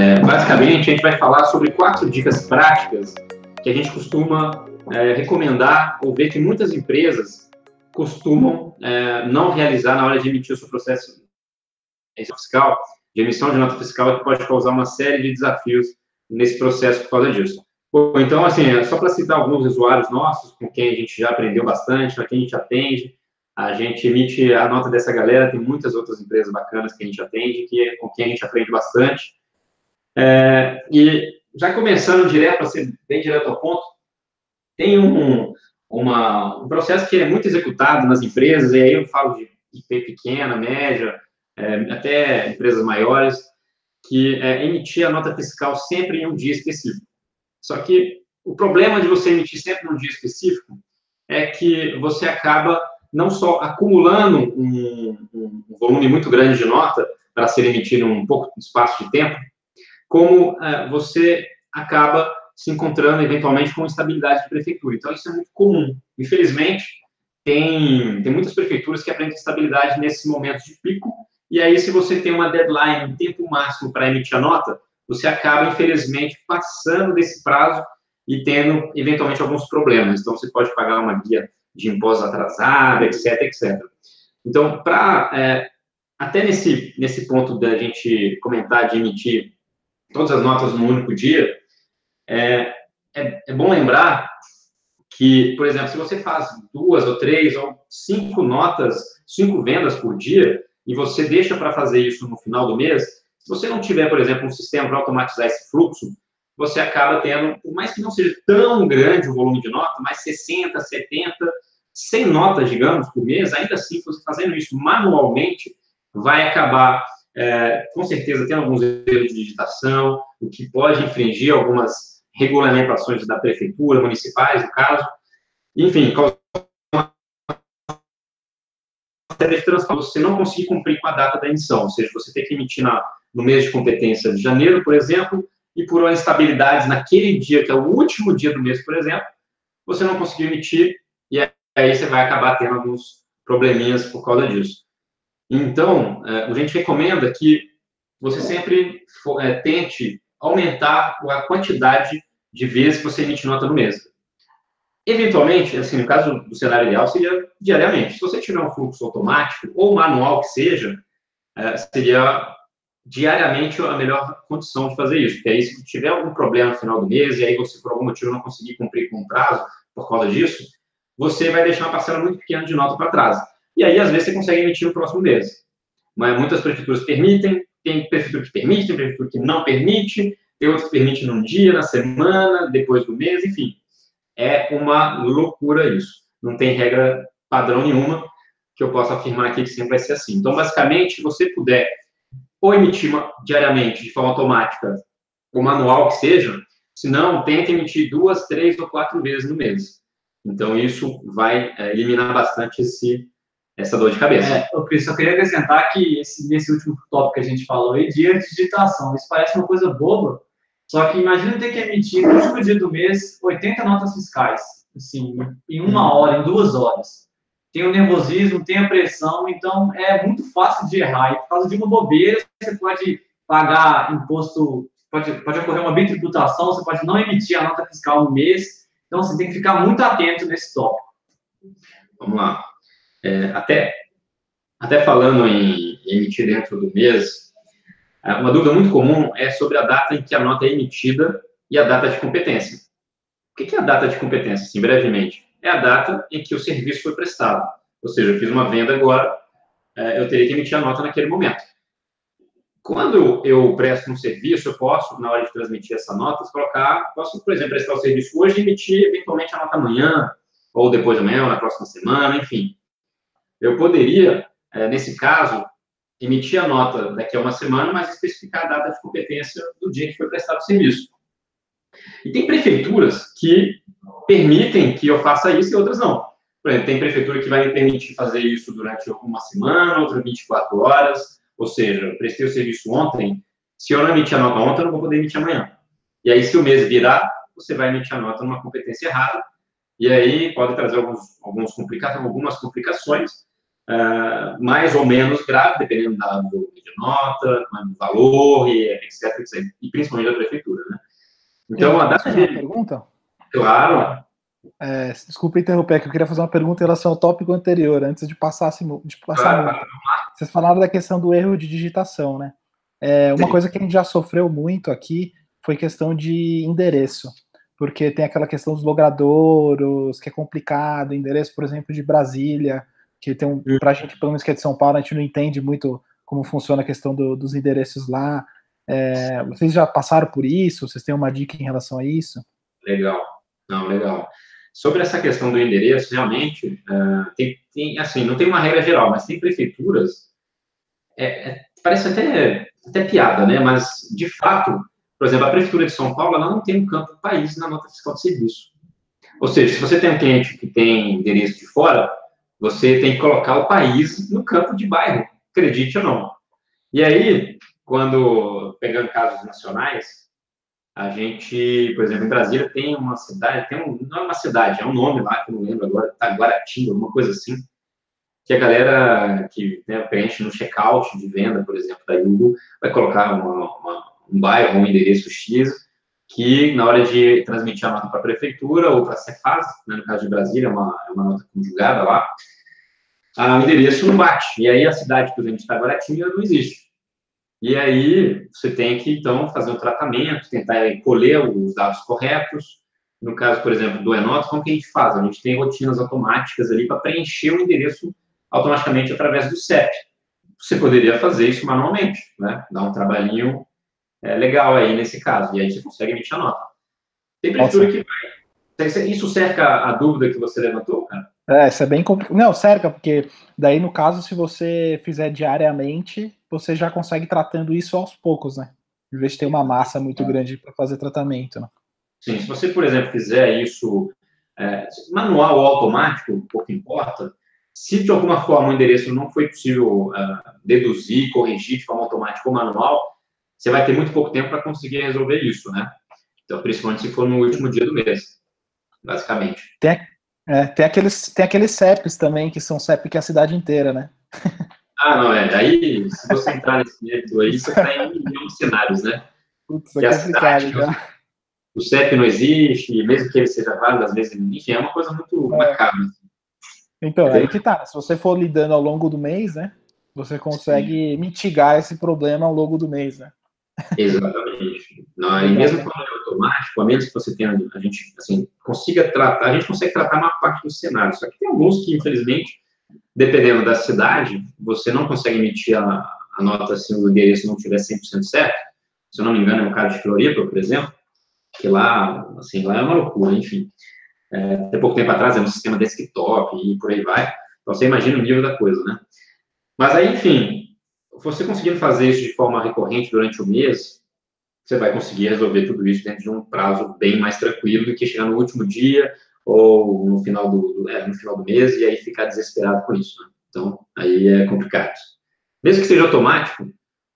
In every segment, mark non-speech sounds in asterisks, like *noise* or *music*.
É, basicamente, a gente vai falar sobre quatro dicas práticas que a gente costuma é, recomendar ou ver que muitas empresas costumam é, não realizar na hora de emitir o seu processo fiscal, de emissão de nota fiscal, que pode causar uma série de desafios nesse processo por causa disso. Bom, então, assim, é só para citar alguns usuários nossos, com quem a gente já aprendeu bastante, para quem a gente atende, a gente emite a nota dessa galera, tem muitas outras empresas bacanas que a gente atende, que é com quem a gente aprende bastante. É, e já começando direto, para ser bem direto ao ponto, tem um, uma, um processo que é muito executado nas empresas, e aí eu falo de IP pequena, média, é, até empresas maiores, que é emitir a nota fiscal sempre em um dia específico. Só que o problema de você emitir sempre num dia específico é que você acaba não só acumulando um, um volume muito grande de nota para ser emitido em um pouco espaço de tempo, como é, você acaba se encontrando eventualmente com instabilidade de prefeitura. Então, isso é muito comum. Infelizmente, tem, tem muitas prefeituras que aprendem estabilidade nesses momentos de pico, e aí, se você tem uma deadline, um tempo máximo para emitir a nota, você acaba, infelizmente, passando desse prazo e tendo, eventualmente, alguns problemas. Então, você pode pagar uma guia de imposto atrasada, etc, etc. Então, para é, até nesse, nesse ponto da gente comentar de emitir todas as notas no único dia, é, é, é, bom lembrar que, por exemplo, se você faz duas ou três ou cinco notas, cinco vendas por dia, e você deixa para fazer isso no final do mês, se você não tiver, por exemplo, um sistema para automatizar esse fluxo, você acaba tendo, por mais que não seja tão grande o volume de nota, mas 60, 70, 100 notas, digamos, por mês, ainda assim, você fazendo isso manualmente, vai acabar, é, com certeza, tendo alguns erros de digitação, o que pode infringir algumas regulamentações da prefeitura, municipais, no caso. Enfim, você não conseguir cumprir com a data da emissão, ou seja, você tem que emitir na, no mês de competência de janeiro, por exemplo, e por uma instabilidade naquele dia, que é o último dia do mês, por exemplo, você não conseguiu emitir, e aí você vai acabar tendo alguns probleminhas por causa disso. Então, é, a gente recomenda que você sempre é, tente aumentar a quantidade de vezes que você emite nota no mês. Eventualmente, assim, no caso do cenário ideal, seria diariamente. Se você tiver um fluxo automático ou manual que seja, é, seria diariamente a melhor condição de fazer isso. Porque aí, se tiver algum problema no final do mês e aí você, por algum motivo, não conseguir cumprir com o prazo por causa disso, você vai deixar uma parcela muito pequena de nota para trás. E aí, às vezes, você consegue emitir no próximo mês. Mas muitas prefeituras permitem, tem prefeitura que permite, tem prefeitura que não permite, tem outras que permitem num dia, na semana, depois do mês, enfim. É uma loucura isso. Não tem regra padrão nenhuma que eu possa afirmar aqui que sempre vai ser assim. Então, basicamente, se você puder ou emitir diariamente, de forma automática, ou manual que seja, se não, tente emitir duas, três ou quatro vezes no mês. Então, isso vai é, eliminar bastante esse, essa dor de cabeça. É, eu só queria acrescentar que esse, nesse último tópico que a gente falou aí, de digitação, isso parece uma coisa boba, só que imagina ter que emitir no último dia do mês 80 notas fiscais, assim, em uma hora, em duas horas tem o nervosismo, tem a pressão, então é muito fácil de errar. E por causa de uma bobeira, você pode pagar imposto, pode, pode ocorrer uma bitributação, você pode não emitir a nota fiscal no mês. Então, você tem que ficar muito atento nesse tópico. Vamos lá. É, até, até falando em emitir dentro do mês, é, uma dúvida muito comum é sobre a data em que a nota é emitida e a data de competência. O que é a data de competência, assim, brevemente? é a data em que o serviço foi prestado. Ou seja, eu fiz uma venda agora, é, eu teria que emitir a nota naquele momento. Quando eu presto um serviço, eu posso, na hora de transmitir essa nota, colocar, posso, por exemplo, prestar o serviço hoje e emitir eventualmente a nota amanhã, ou depois de amanhã, ou na próxima semana, enfim. Eu poderia, é, nesse caso, emitir a nota daqui a uma semana, mas especificar a data de competência do dia que foi prestado o serviço. E tem prefeituras que permitem que eu faça isso e outras não. Por exemplo, tem prefeitura que vai permitir fazer isso durante uma semana, outra 24 horas, ou seja, prestei o serviço ontem, se eu não emitir a nota ontem, eu não vou poder emitir amanhã. E aí, se o mês virar, você vai emitir a nota numa competência errada, e aí pode trazer alguns, alguns algumas complicações, uh, mais ou menos grave, dependendo da, do de nota, do valor, e etc, etc. E principalmente da prefeitura, né? Então, a data de... pergunta? Claro. É, desculpa interromper, que eu queria fazer uma pergunta em relação ao tópico anterior, antes de passar, de passar claro. Vocês falaram da questão do erro de digitação, né? É, uma Sim. coisa que a gente já sofreu muito aqui foi questão de endereço, porque tem aquela questão dos logradouros, que é complicado, endereço, por exemplo, de Brasília, que tem um, pra gente, pelo menos que é de São Paulo, a gente não entende muito como funciona a questão do, dos endereços lá. É, vocês já passaram por isso? Vocês têm uma dica em relação a isso? Legal, não, legal. Sobre essa questão do endereço, realmente, uh, tem, tem, assim, não tem uma regra geral, mas tem prefeituras, é, é, parece até, até piada, né? Mas, de fato, por exemplo, a Prefeitura de São Paulo, ela não tem um campo país na nota fiscal de serviço. Ou seja, se você tem um cliente que tem endereço de fora, você tem que colocar o país no campo de bairro, acredite ou não. E aí, quando, pegando casos nacionais, a gente, por exemplo, em Brasília tem uma cidade, tem um, não é uma cidade, é um nome lá que eu não lembro agora, Taguaratinga, alguma coisa assim, que a galera que né, preenche no checkout de venda, por exemplo, da Yugo, vai colocar uma, uma, um bairro, um endereço X, que na hora de transmitir a nota para a prefeitura ou para a Cefaz, né, no caso de Brasília, é uma, é uma nota conjugada lá, o endereço não bate. E aí a cidade, por exemplo, de Taguaratinga não existe. E aí você tem que, então, fazer um tratamento, tentar colher os dados corretos. No caso, por exemplo, do Enoto, como que a gente faz? A gente tem rotinas automáticas ali para preencher o endereço automaticamente através do CEP. Você poderia fazer isso manualmente, né? Dar um trabalhinho é, legal aí nesse caso. E aí você consegue emitir a nota. Tem prefeitura que vai. Isso cerca a dúvida que você levantou, cara? É, isso é bem complicado. Não, cerca, porque daí, no caso, se você fizer diariamente, você já consegue tratando isso aos poucos, né? Em vez de ter uma massa muito grande para fazer tratamento, né? Sim, se você, por exemplo, fizer isso é, manual ou automático, pouco importa, se de alguma forma o endereço não foi possível uh, deduzir, corrigir de forma automática ou manual, você vai ter muito pouco tempo para conseguir resolver isso, né? Então, principalmente se for no último dia do mês, basicamente. Tem, é, tem, aqueles, tem aqueles CEPs também, que são CEP que é a cidade inteira, né? *laughs* Ah, não, é. Aí, se você entrar nesse método aí, você está em um de cenários, né? Putz, é complicado, então. O CEP não existe, mesmo que ele seja válido, às vezes, enfim, é uma coisa muito é. macabra. Então, aí que tá. Se você for lidando ao longo do mês, né? Você consegue Sim. mitigar esse problema ao longo do mês, né? Exatamente. E mesmo quando é automático, a menos que você tenha, a gente, assim, consiga tratar, a gente consegue tratar uma parte do cenário, só que tem alguns que, infelizmente, dependendo da cidade, você não consegue emitir a, a nota se o endereço não estiver 100% certo. Se eu não me engano, é o caso de Floripa, por exemplo, que lá, assim, lá é uma loucura, enfim. É, até pouco tempo atrás era um sistema desktop e por aí vai. Então, você imagina o nível da coisa, né? Mas aí, enfim, você conseguindo fazer isso de forma recorrente durante o mês, você vai conseguir resolver tudo isso dentro de um prazo bem mais tranquilo do que chegar no último dia, ou no final do, é, no final do mês e aí ficar desesperado com isso. Né? Então, aí é complicado. Mesmo que seja automático,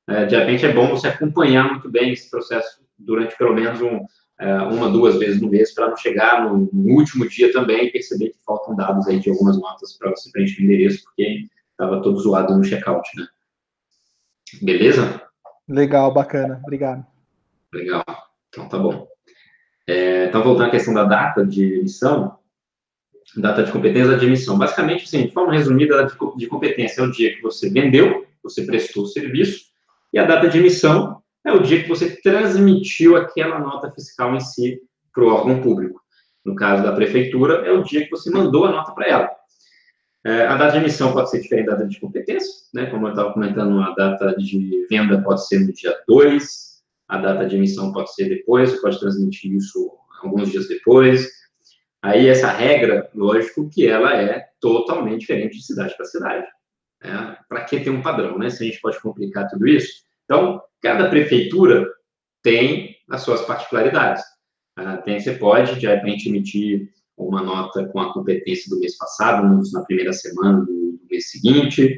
é, de repente é bom você acompanhar muito bem esse processo durante pelo menos um, é, uma, duas vezes no mês, para não chegar no, no, último dia também e perceber que faltam dados aí de algumas notas para você preencher o endereço, porque estava todo zoado no checkout, né? Beleza? Legal, bacana. Obrigado. Legal. Então tá bom. É, então, voltando à questão da data de emissão, data de competência de emissão. Basicamente, assim, de forma resumida, a data de competência é o dia que você vendeu, você prestou o serviço, e a data de emissão é o dia que você transmitiu aquela nota fiscal em si para o órgão público. No caso da prefeitura, é o dia que você mandou a nota para ela. É, a data de emissão pode ser diferente da data de competência, né? Como eu estava comentando, a data de venda pode ser no dia 2, a data de emissão pode ser depois, você pode transmitir isso alguns dias depois. Aí essa regra, lógico que ela é totalmente diferente de cidade para cidade. Né? Para que ter um padrão, né? Se a gente pode complicar tudo isso. Então, cada prefeitura tem as suas particularidades. Uh, tem, você pode, de repente, emitir uma nota com a competência do mês passado, na primeira semana do, mês seguinte.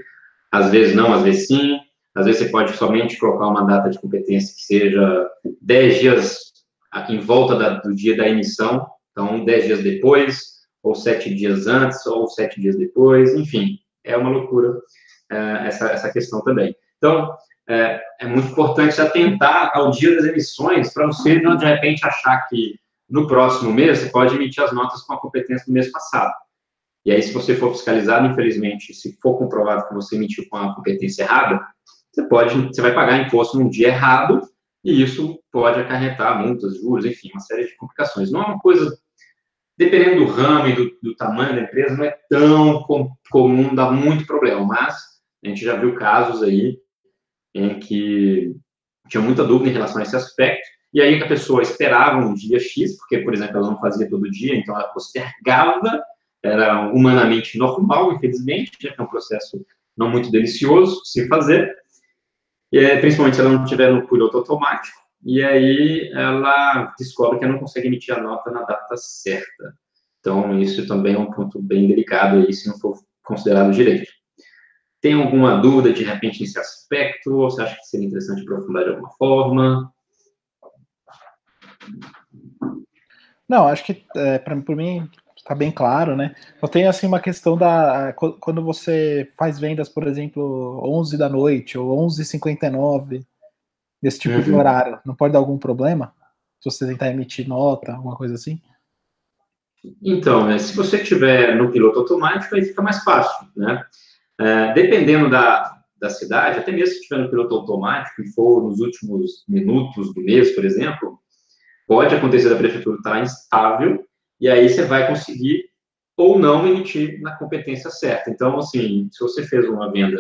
Às vezes não, às vezes sim. Às vezes você pode somente colocar uma data de competência que seja 10 dias em volta da, do dia da emissão, então 10 dias depois, ou 7 dias antes, ou 7 dias depois, enfim. é uma loucura é, essa, essa questão também. Então, é, é muito importante atentar ao dia das emissões para você não, de repente, achar que no próximo mês você pode emitir as notas com a competência do mês passado. E aí, se você for fiscalizado, infelizmente, se for comprovado que você emitiu com a competência errada, você pode, você vai pagar imposto num dia errado e isso pode acarretar multas, juros, enfim, uma série de complicações. Não é uma coisa, dependendo do ramo e do, do tamanho da empresa, não é tão com, comum, dá muito problema, mas a gente já viu casos aí em que tinha muita dúvida em relação a esse aspecto, e aí a pessoa esperava um dia X, porque, por exemplo, ela não fazia todo dia, então ela postergava, era humanamente normal, infelizmente, que é um processo não muito delicioso se fazer, e, é, principalmente se ela não tiver no piloto automático, e aí ela descobre que ela não consegue emitir a nota na data certa. Então, isso também é um ponto bem delicado aí, se não for considerado direito. Tem alguma dúvida, de repente, nesse aspecto? Ou você acha que seria interessante aprofundar de alguma forma? Não, acho que, é, para mim, está bem claro, né? Eu tenho, assim, uma questão da... Quando você faz vendas, por exemplo, 11 da noite ou 11h59, desse tipo uhum. de horário, não pode dar algum problema? Se você tentar emitir nota, alguma coisa assim? Então, né, se você tiver no piloto automático, aí fica mais fácil, né? É, dependendo da, da cidade, até mesmo se estiver no piloto automático e for nos últimos minutos do mês, por exemplo, pode acontecer da prefeitura estar instável e aí você vai conseguir ou não emitir na competência certa. Então, assim, se você fez uma venda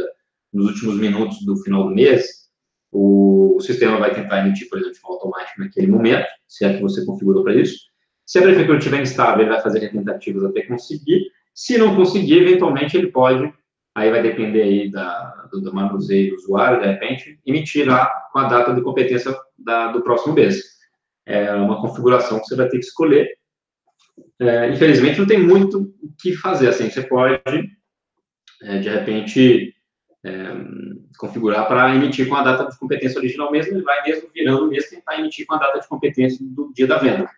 nos últimos minutos do final do mês, o sistema vai tentar emitir, por exemplo, de forma automática naquele momento, se é que você configurou para isso. Se a prefeitura estiver instável, ele vai fazer tentativas até conseguir. Se não conseguir, eventualmente ele pode aí vai depender aí da, do, do manuseio do usuário, de repente, emitir lá com a data de competência da, do próximo mês. É uma configuração que você vai ter que escolher. É, infelizmente, não tem muito o que fazer, assim, você pode, é, de repente, é, configurar para emitir com a data de competência original mesmo, e vai mesmo virando o mês tentar emitir com a data de competência do dia da venda.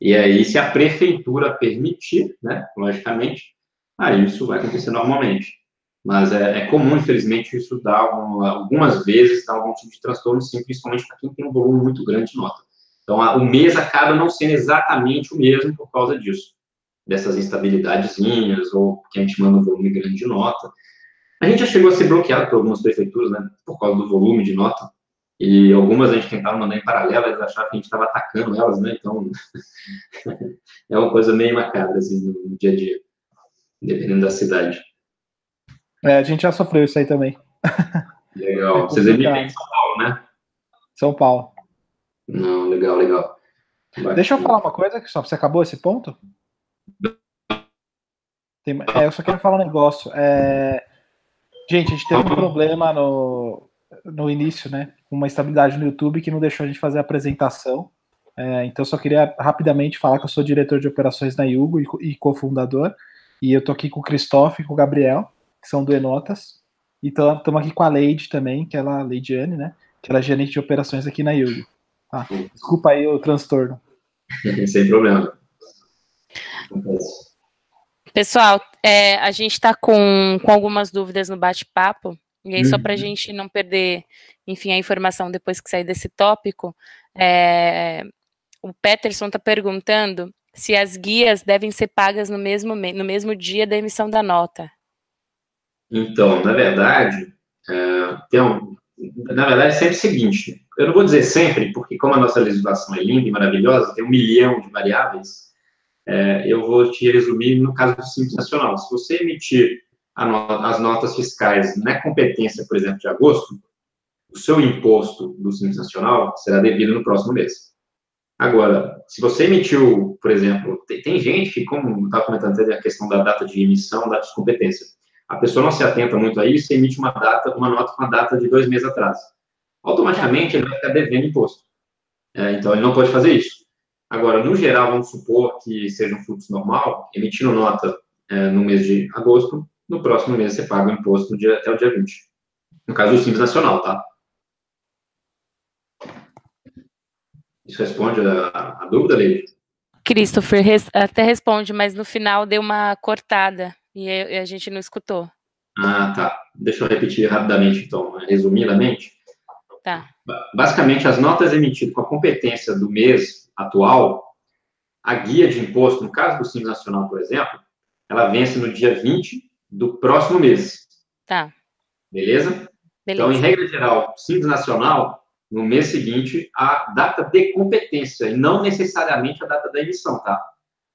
E aí, se a prefeitura permitir, né, logicamente, aí isso vai acontecer normalmente. Mas é, é comum, infelizmente, isso dar um, algumas vezes dar algum tipo de transtorno, sim, principalmente para quem tem um volume muito grande de nota. Então, a, o mês acaba não sendo exatamente o mesmo por causa disso, dessas instabilidadezinhas, ou que a gente manda um volume grande de nota. A gente já chegou a ser bloqueado por algumas prefeituras, né, por causa do volume de nota, e algumas a gente tentava mandar em paralelo, eles achavam que a gente estava atacando elas, né, então *laughs* é uma coisa meio macabra, assim, no, no dia a dia, dependendo da cidade. É, a gente já sofreu isso aí também. Legal. É Vocês vivem em São Paulo, né? São Paulo. Não, legal, legal. Deixa eu falar uma coisa, que só você acabou esse ponto? Tem, é, eu só quero falar um negócio. É, gente, a gente teve um problema no, no início, né? Uma estabilidade no YouTube que não deixou a gente fazer a apresentação. É, então, eu só queria rapidamente falar que eu sou diretor de operações na Yugo e, e cofundador. E eu tô aqui com o Cristóvão e com o Gabriel que são do Enotas. E estamos aqui com a Leide também, que ela, Leidiane, né? Que ela é gerente de operações aqui na Yugo. Ah, desculpa aí o transtorno. *laughs* Sem problema. Pessoal, é, a gente está com, com algumas dúvidas no bate-papo. E aí, só para a uhum. gente não perder, enfim, a informação depois que sair desse tópico, é, o Peterson está perguntando se as guias devem ser pagas no mesmo, no mesmo dia da emissão da nota. Então, na verdade, é, tem um, na verdade, é sempre o seguinte: eu não vou dizer sempre, porque como a nossa legislação é linda e maravilhosa, tem um milhão de variáveis, é, eu vou te resumir no caso do Simples Nacional. Se você emitir as notas fiscais na competência, por exemplo, de agosto, o seu imposto do Simples Nacional será devido no próximo mês. Agora, se você emitiu, por exemplo, tem, tem gente que, como estava comentando a questão da data de emissão, da descompetência, a pessoa não se atenta muito a isso e emite uma data, uma nota com a data de dois meses atrás. Automaticamente ele vai ficar devendo imposto. É, então ele não pode fazer isso. Agora, no geral, vamos supor que seja um fluxo normal, emitindo nota é, no mês de agosto, no próximo mês você paga o imposto dia, até o dia 20. No caso do Simples Nacional, tá? Isso responde a, a dúvida, Leide? Christopher até responde, mas no final deu uma cortada. E a gente não escutou. Ah, tá. Deixa eu repetir rapidamente, então, resumidamente. Tá. Basicamente, as notas emitidas com a competência do mês atual, a guia de imposto, no caso do Simples Nacional, por exemplo, ela vence no dia 20 do próximo mês. Tá. Beleza? Beleza. Então, em regra geral, Simples Nacional, no mês seguinte, a data de competência, e não necessariamente a data da emissão, tá?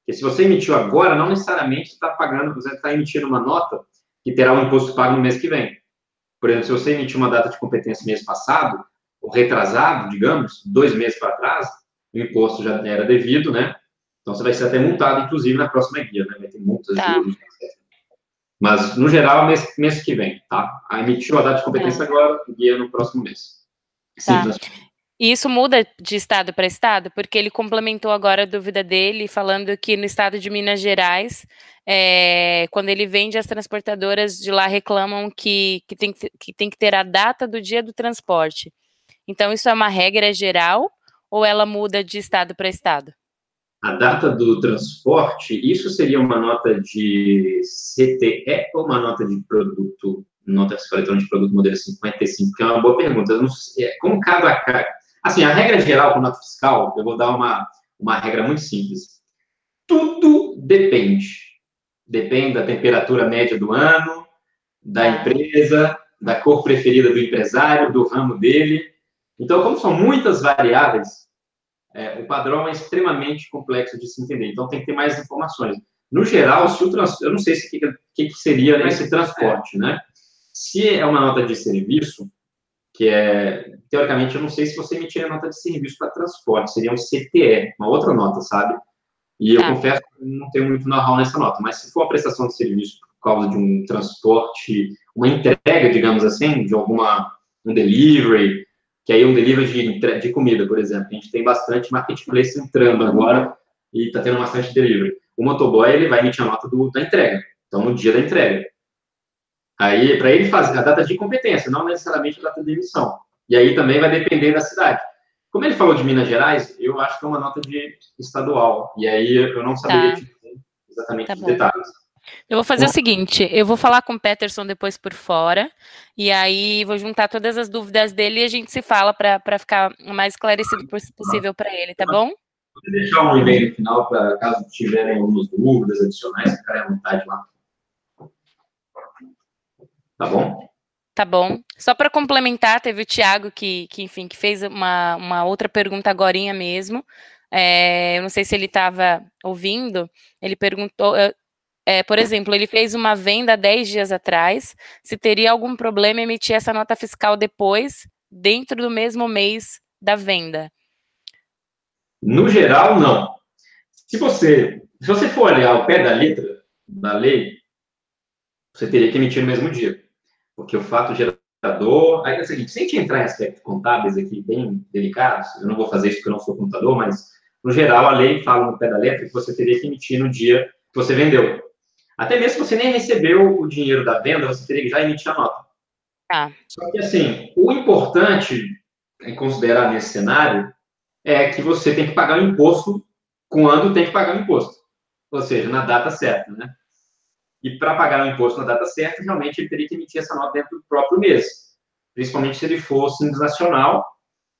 Porque se você emitiu agora, não necessariamente está pagando, você está emitindo uma nota que terá o um imposto pago no mês que vem. Por exemplo, se você emitiu uma data de competência mês passado, ou retrasado, digamos, dois meses para trás, o imposto já era devido, né? Então você vai ser até multado, inclusive, na próxima guia, né? Vai ter multas, Tá. juros, etc. Mas, no geral, mês, mês que vem, tá? A emitiu a data de competência Tá. agora, guia no próximo mês. Tá. E isso muda de estado para estado, porque ele complementou agora a dúvida dele, falando que no estado de Minas Gerais, é, quando ele vende, as transportadoras de lá reclamam que, que, tem que, tem que ter a data do dia do transporte. Então, isso é uma regra geral ou ela muda de estado para estado? A data do transporte, isso seria uma nota de CTE ou uma nota de produto, nota fiscal eletrônica de produto modelo 55? Que é uma boa pergunta. Sei, é, como cada, ca- assim, a regra geral com nota fiscal, eu vou dar uma, uma regra muito simples. Tudo depende. Depende da temperatura média do ano, da Tá. empresa, da cor preferida do empresário, do ramo dele. Então, como são muitas variáveis, é, o padrão é extremamente complexo de se entender, então tem que ter mais informações. No geral, se o trans... eu não sei se o que, que, que seria esse transporte, né? Se é uma nota de serviço, que é, teoricamente, eu não sei se você emitiria nota de serviço para transporte, seria um CTE, uma outra nota, sabe? E eu Tá. confesso que não tenho muito know-how nessa nota, mas se for a prestação de serviço por causa de um transporte, uma entrega, digamos assim, de alguma, um delivery, que aí é um delivery de, de comida, por exemplo. A gente tem bastante marketplace entrando agora e está tendo bastante delivery. O motoboy, ele vai emitir a nota do, da entrega, então no dia da entrega. Aí, para ele fazer a data de competência, não necessariamente a data de emissão. E aí também vai depender da cidade. Como ele falou de Minas Gerais, eu acho que é uma nota de estadual. E aí eu não saberia Tá. exatamente Tá os bom. detalhes. Eu vou fazer Bom. o seguinte, eu vou falar com o Peterson depois por fora, e aí vou juntar todas as dúvidas dele e a gente se fala para ficar o mais esclarecido poss- possível para ele, tá bom? Vou deixar um e-mail no final para caso tiverem algumas dúvidas adicionais, ficarem à vontade lá. Tá bom? Tá bom. Só para complementar, teve o Thiago que, que, enfim, que fez uma, uma outra pergunta agorinha mesmo. É, eu não sei se ele estava ouvindo. Ele perguntou, é, por exemplo, ele fez uma venda há 10 dias atrás. Se teria algum problema emitir essa nota fiscal depois, dentro do mesmo mês da venda? No geral, não. Se você, se você for olhar o pé da letra da lei, você teria que emitir no mesmo dia. Porque o fato gerador. Aí é o seguinte: sem te entrar em aspectos contábeis aqui bem delicados, eu não vou fazer isso porque eu não sou contador, mas no geral a lei fala no pé da letra que você teria que emitir no dia que você vendeu. Até mesmo se você nem recebeu o dinheiro da venda, você teria que já emitir a nota. Tá. Só que assim, o importante em considerar nesse cenário é que você tem que pagar o imposto quando tem que pagar o imposto. Ou seja, na data certa, né? E para pagar o imposto na data certa, realmente ele teria que emitir essa nota dentro do próprio mês. Principalmente se ele simples nacional.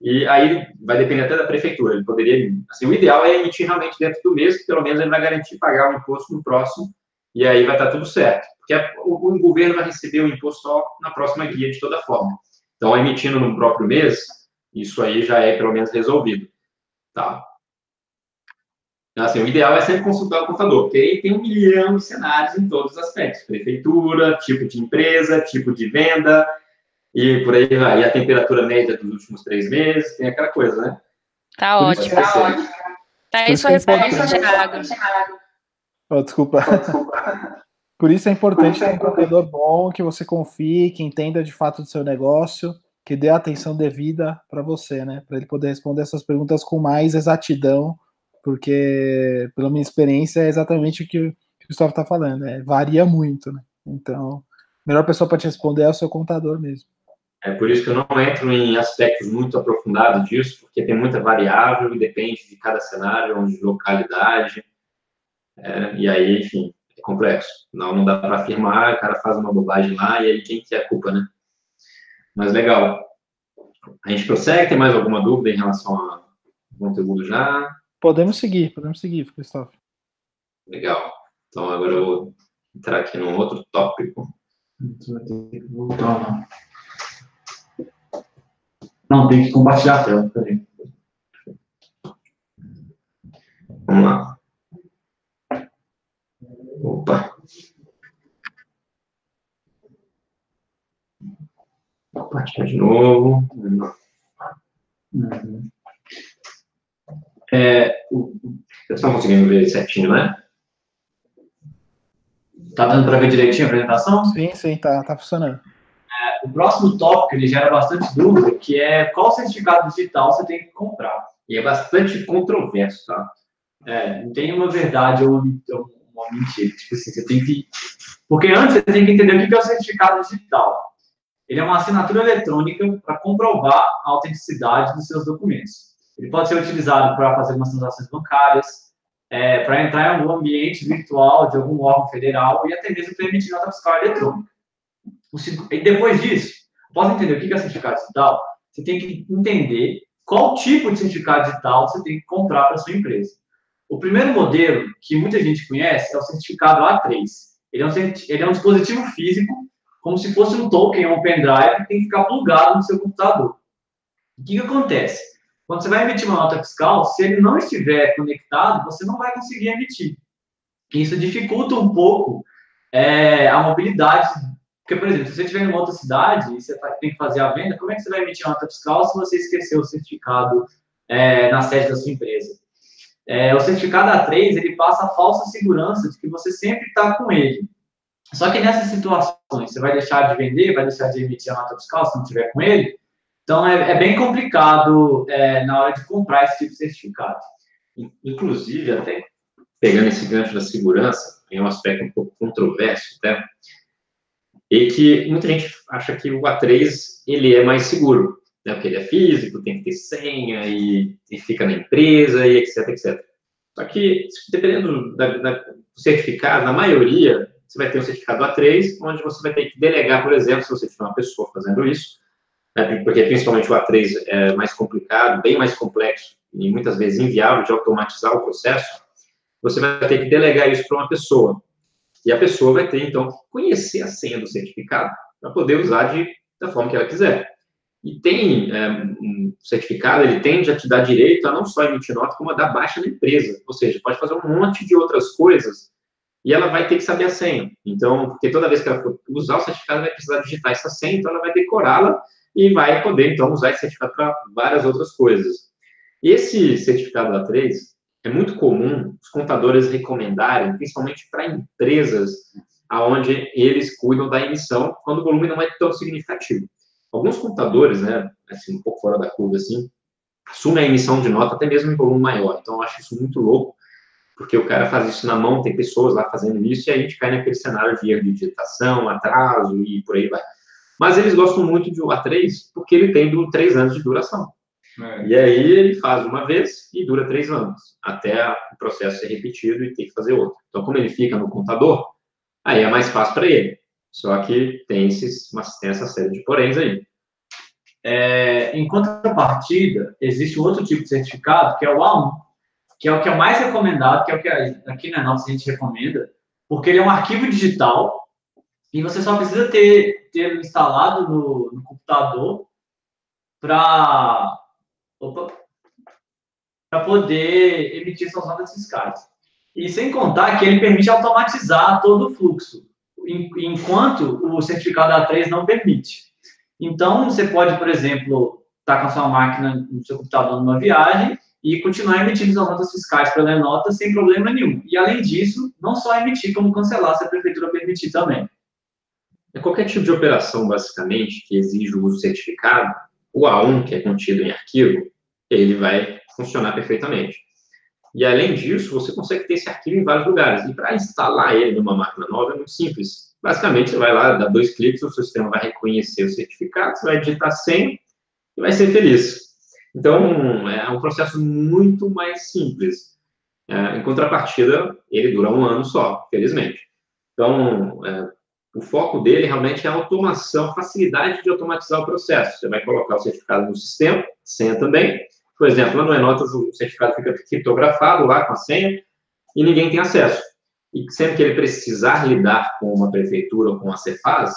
E aí vai depender até da prefeitura. Ele poderia, assim, o ideal é emitir realmente dentro do mês, que pelo menos ele vai garantir pagar o imposto no próximo. E aí vai estar tudo certo. Porque a, o, o governo vai receber o imposto só na próxima guia, de toda forma. Então, emitindo no próprio mês, isso aí já é pelo menos resolvido. Tá? Assim, o ideal é sempre consultar o contador, porque aí tem um milhão de cenários em todos os aspectos: prefeitura, tipo de empresa, tipo de venda, e por aí vai. E a temperatura média dos últimos três meses, tem aquela coisa, né? Tá isso ótimo. Tá ótimo. Tá aí isso sua é resposta. Thiago. Oh, desculpa. Por isso é importante ter um contador bom, que você confie, que entenda de fato do seu negócio, que dê a atenção devida para você, né? Para ele poder responder essas perguntas com mais exatidão, porque, pela minha experiência, é exatamente o que o Gustavo está falando, né? varia muito, né? Então, a melhor pessoa para te responder é o seu contador mesmo. É por isso que eu não entro em aspectos muito aprofundados disso, porque tem muita variável e depende de cada cenário, de localidade. É, e aí, enfim, complexo. Não, não dá para afirmar, o cara faz uma bobagem lá e aí quem que é a culpa, né? Mas legal. A gente prossegue, tem mais alguma dúvida em relação ao conteúdo já? Podemos seguir, podemos seguir, Cristóvão. Legal. Então agora eu vou entrar aqui num outro tópico. Você vai ter que voltar Não, tem que compartilhar a tela, peraí. Vamos lá. Opa. Compartilhar de novo. Uhum. É, vocês estão conseguindo ver certinho, né? Tá dando para ver direitinho a apresentação? Sim, sim, tá, tá funcionando. É, o próximo tópico ele gera bastante dúvida, que é qual certificado digital você tem que comprar. E é bastante controverso, tá? É, não tem uma verdade ou uma mentira. Tipo assim, você tem que. Porque antes você tem que entender o que é o certificado digital. Ele é uma assinatura eletrônica para comprovar a autenticidade dos seus documentos. Ele pode ser utilizado para fazer umas transações bancárias, é, para entrar em algum ambiente virtual de algum órgão federal e até mesmo para emitir nota fiscal eletrônica. E depois disso, após entender o que é certificado digital, você tem que entender qual tipo de certificado digital você tem que comprar para sua empresa. O primeiro modelo que muita gente conhece é o certificado A3. Ele é um, ele é um dispositivo físico, como se fosse um token ou um pendrive, que tem que ficar plugado no seu computador. O que, que acontece? Quando você vai emitir uma nota fiscal, se ele não estiver conectado, você não vai conseguir emitir. Isso dificulta um pouco é, a mobilidade. Porque, por exemplo, se você estiver em uma outra cidade e você tem que fazer a venda, como é que você vai emitir uma nota fiscal se você esqueceu o certificado é, na sede da sua empresa? É, o certificado A3, ele passa a falsa segurança de que você sempre está com ele. Só que nessas situações, você vai deixar de vender, vai deixar de emitir a nota fiscal se não tiver com ele. Então, é, é bem complicado é, na hora de comprar esse tipo de certificado. Inclusive, até pegando esse gancho da segurança, em um aspecto um pouco controverso, até, e que muita gente acha que o A3 ele é mais seguro né, porque ele é físico, tem que ter senha e, e fica na empresa e etc, etc. Só que, dependendo da, da, do certificado, na maioria, você vai ter um certificado A3, onde você vai ter que delegar, por exemplo, se você tiver uma pessoa fazendo isso, né, porque principalmente o A3 é mais complicado, bem mais complexo e muitas vezes inviável de automatizar o processo, você vai ter que delegar isso para uma pessoa. E a pessoa vai ter, então, que conhecer a senha do certificado para poder usar de, da forma que ela quiser e tem é, um certificado, ele tende a te dar direito a não só emitir nota, como a dar baixa na empresa. Ou seja, pode fazer um monte de outras coisas e ela vai ter que saber a senha. Então, porque toda vez que ela for usar o certificado, vai precisar digitar essa senha, então ela vai decorá-la e vai poder, então, usar esse certificado para várias outras coisas. Esse certificado A3 é muito comum os contadores recomendarem, principalmente para empresas aonde eles cuidam da emissão, quando o volume não é tão significativo. Alguns computadores, né, assim, um pouco fora da curva, assim, assumem a emissão de nota até mesmo em volume maior. Então, eu acho isso muito louco, porque o cara faz isso na mão, tem pessoas lá fazendo isso, e a gente cai naquele cenário de erro de digitação, atraso e por aí vai. Mas eles gostam muito de A3, porque ele tem do, três anos de duração. É. E aí ele faz uma vez e dura três anos, até o processo ser repetido e ter que fazer outro. Então, como ele fica no computador, aí é mais fácil para ele. Só que tem, esses, tem essa série de poréns aí. É, em contrapartida, existe um outro tipo de certificado, que é o A1, que é o que é mais recomendado, que é o que aqui na nossa a gente recomenda, porque ele é um arquivo digital e você só precisa ter, ter instalado no, no computador para para poder emitir suas notas fiscais. E sem contar que ele permite automatizar todo o fluxo enquanto o certificado A3 não permite. Então, você pode, por exemplo, estar tá com a sua máquina no seu computador numa viagem e continuar emitindo as notas fiscais pela nota sem problema nenhum. E, além disso, não só emitir, como cancelar se a prefeitura permitir também. É qualquer tipo de operação, basicamente, que exige o uso certificado, o A1, que é contido em arquivo, ele vai funcionar perfeitamente. E além disso, você consegue ter esse arquivo em vários lugares. E para instalar ele numa máquina nova é muito simples. Basicamente, você vai lá, dá dois cliques, o sistema vai reconhecer o certificado, você vai digitar 100 e vai ser feliz. Então, é um processo muito mais simples. É, em contrapartida, ele dura um ano só, felizmente. Então, é, o foco dele realmente é a automação, facilidade de automatizar o processo. Você vai colocar o certificado no sistema, senha também. Por exemplo, lá no Enotas, o certificado fica criptografado lá com a senha e ninguém tem acesso. E sempre que ele precisar lidar com uma prefeitura ou com a Cefaz,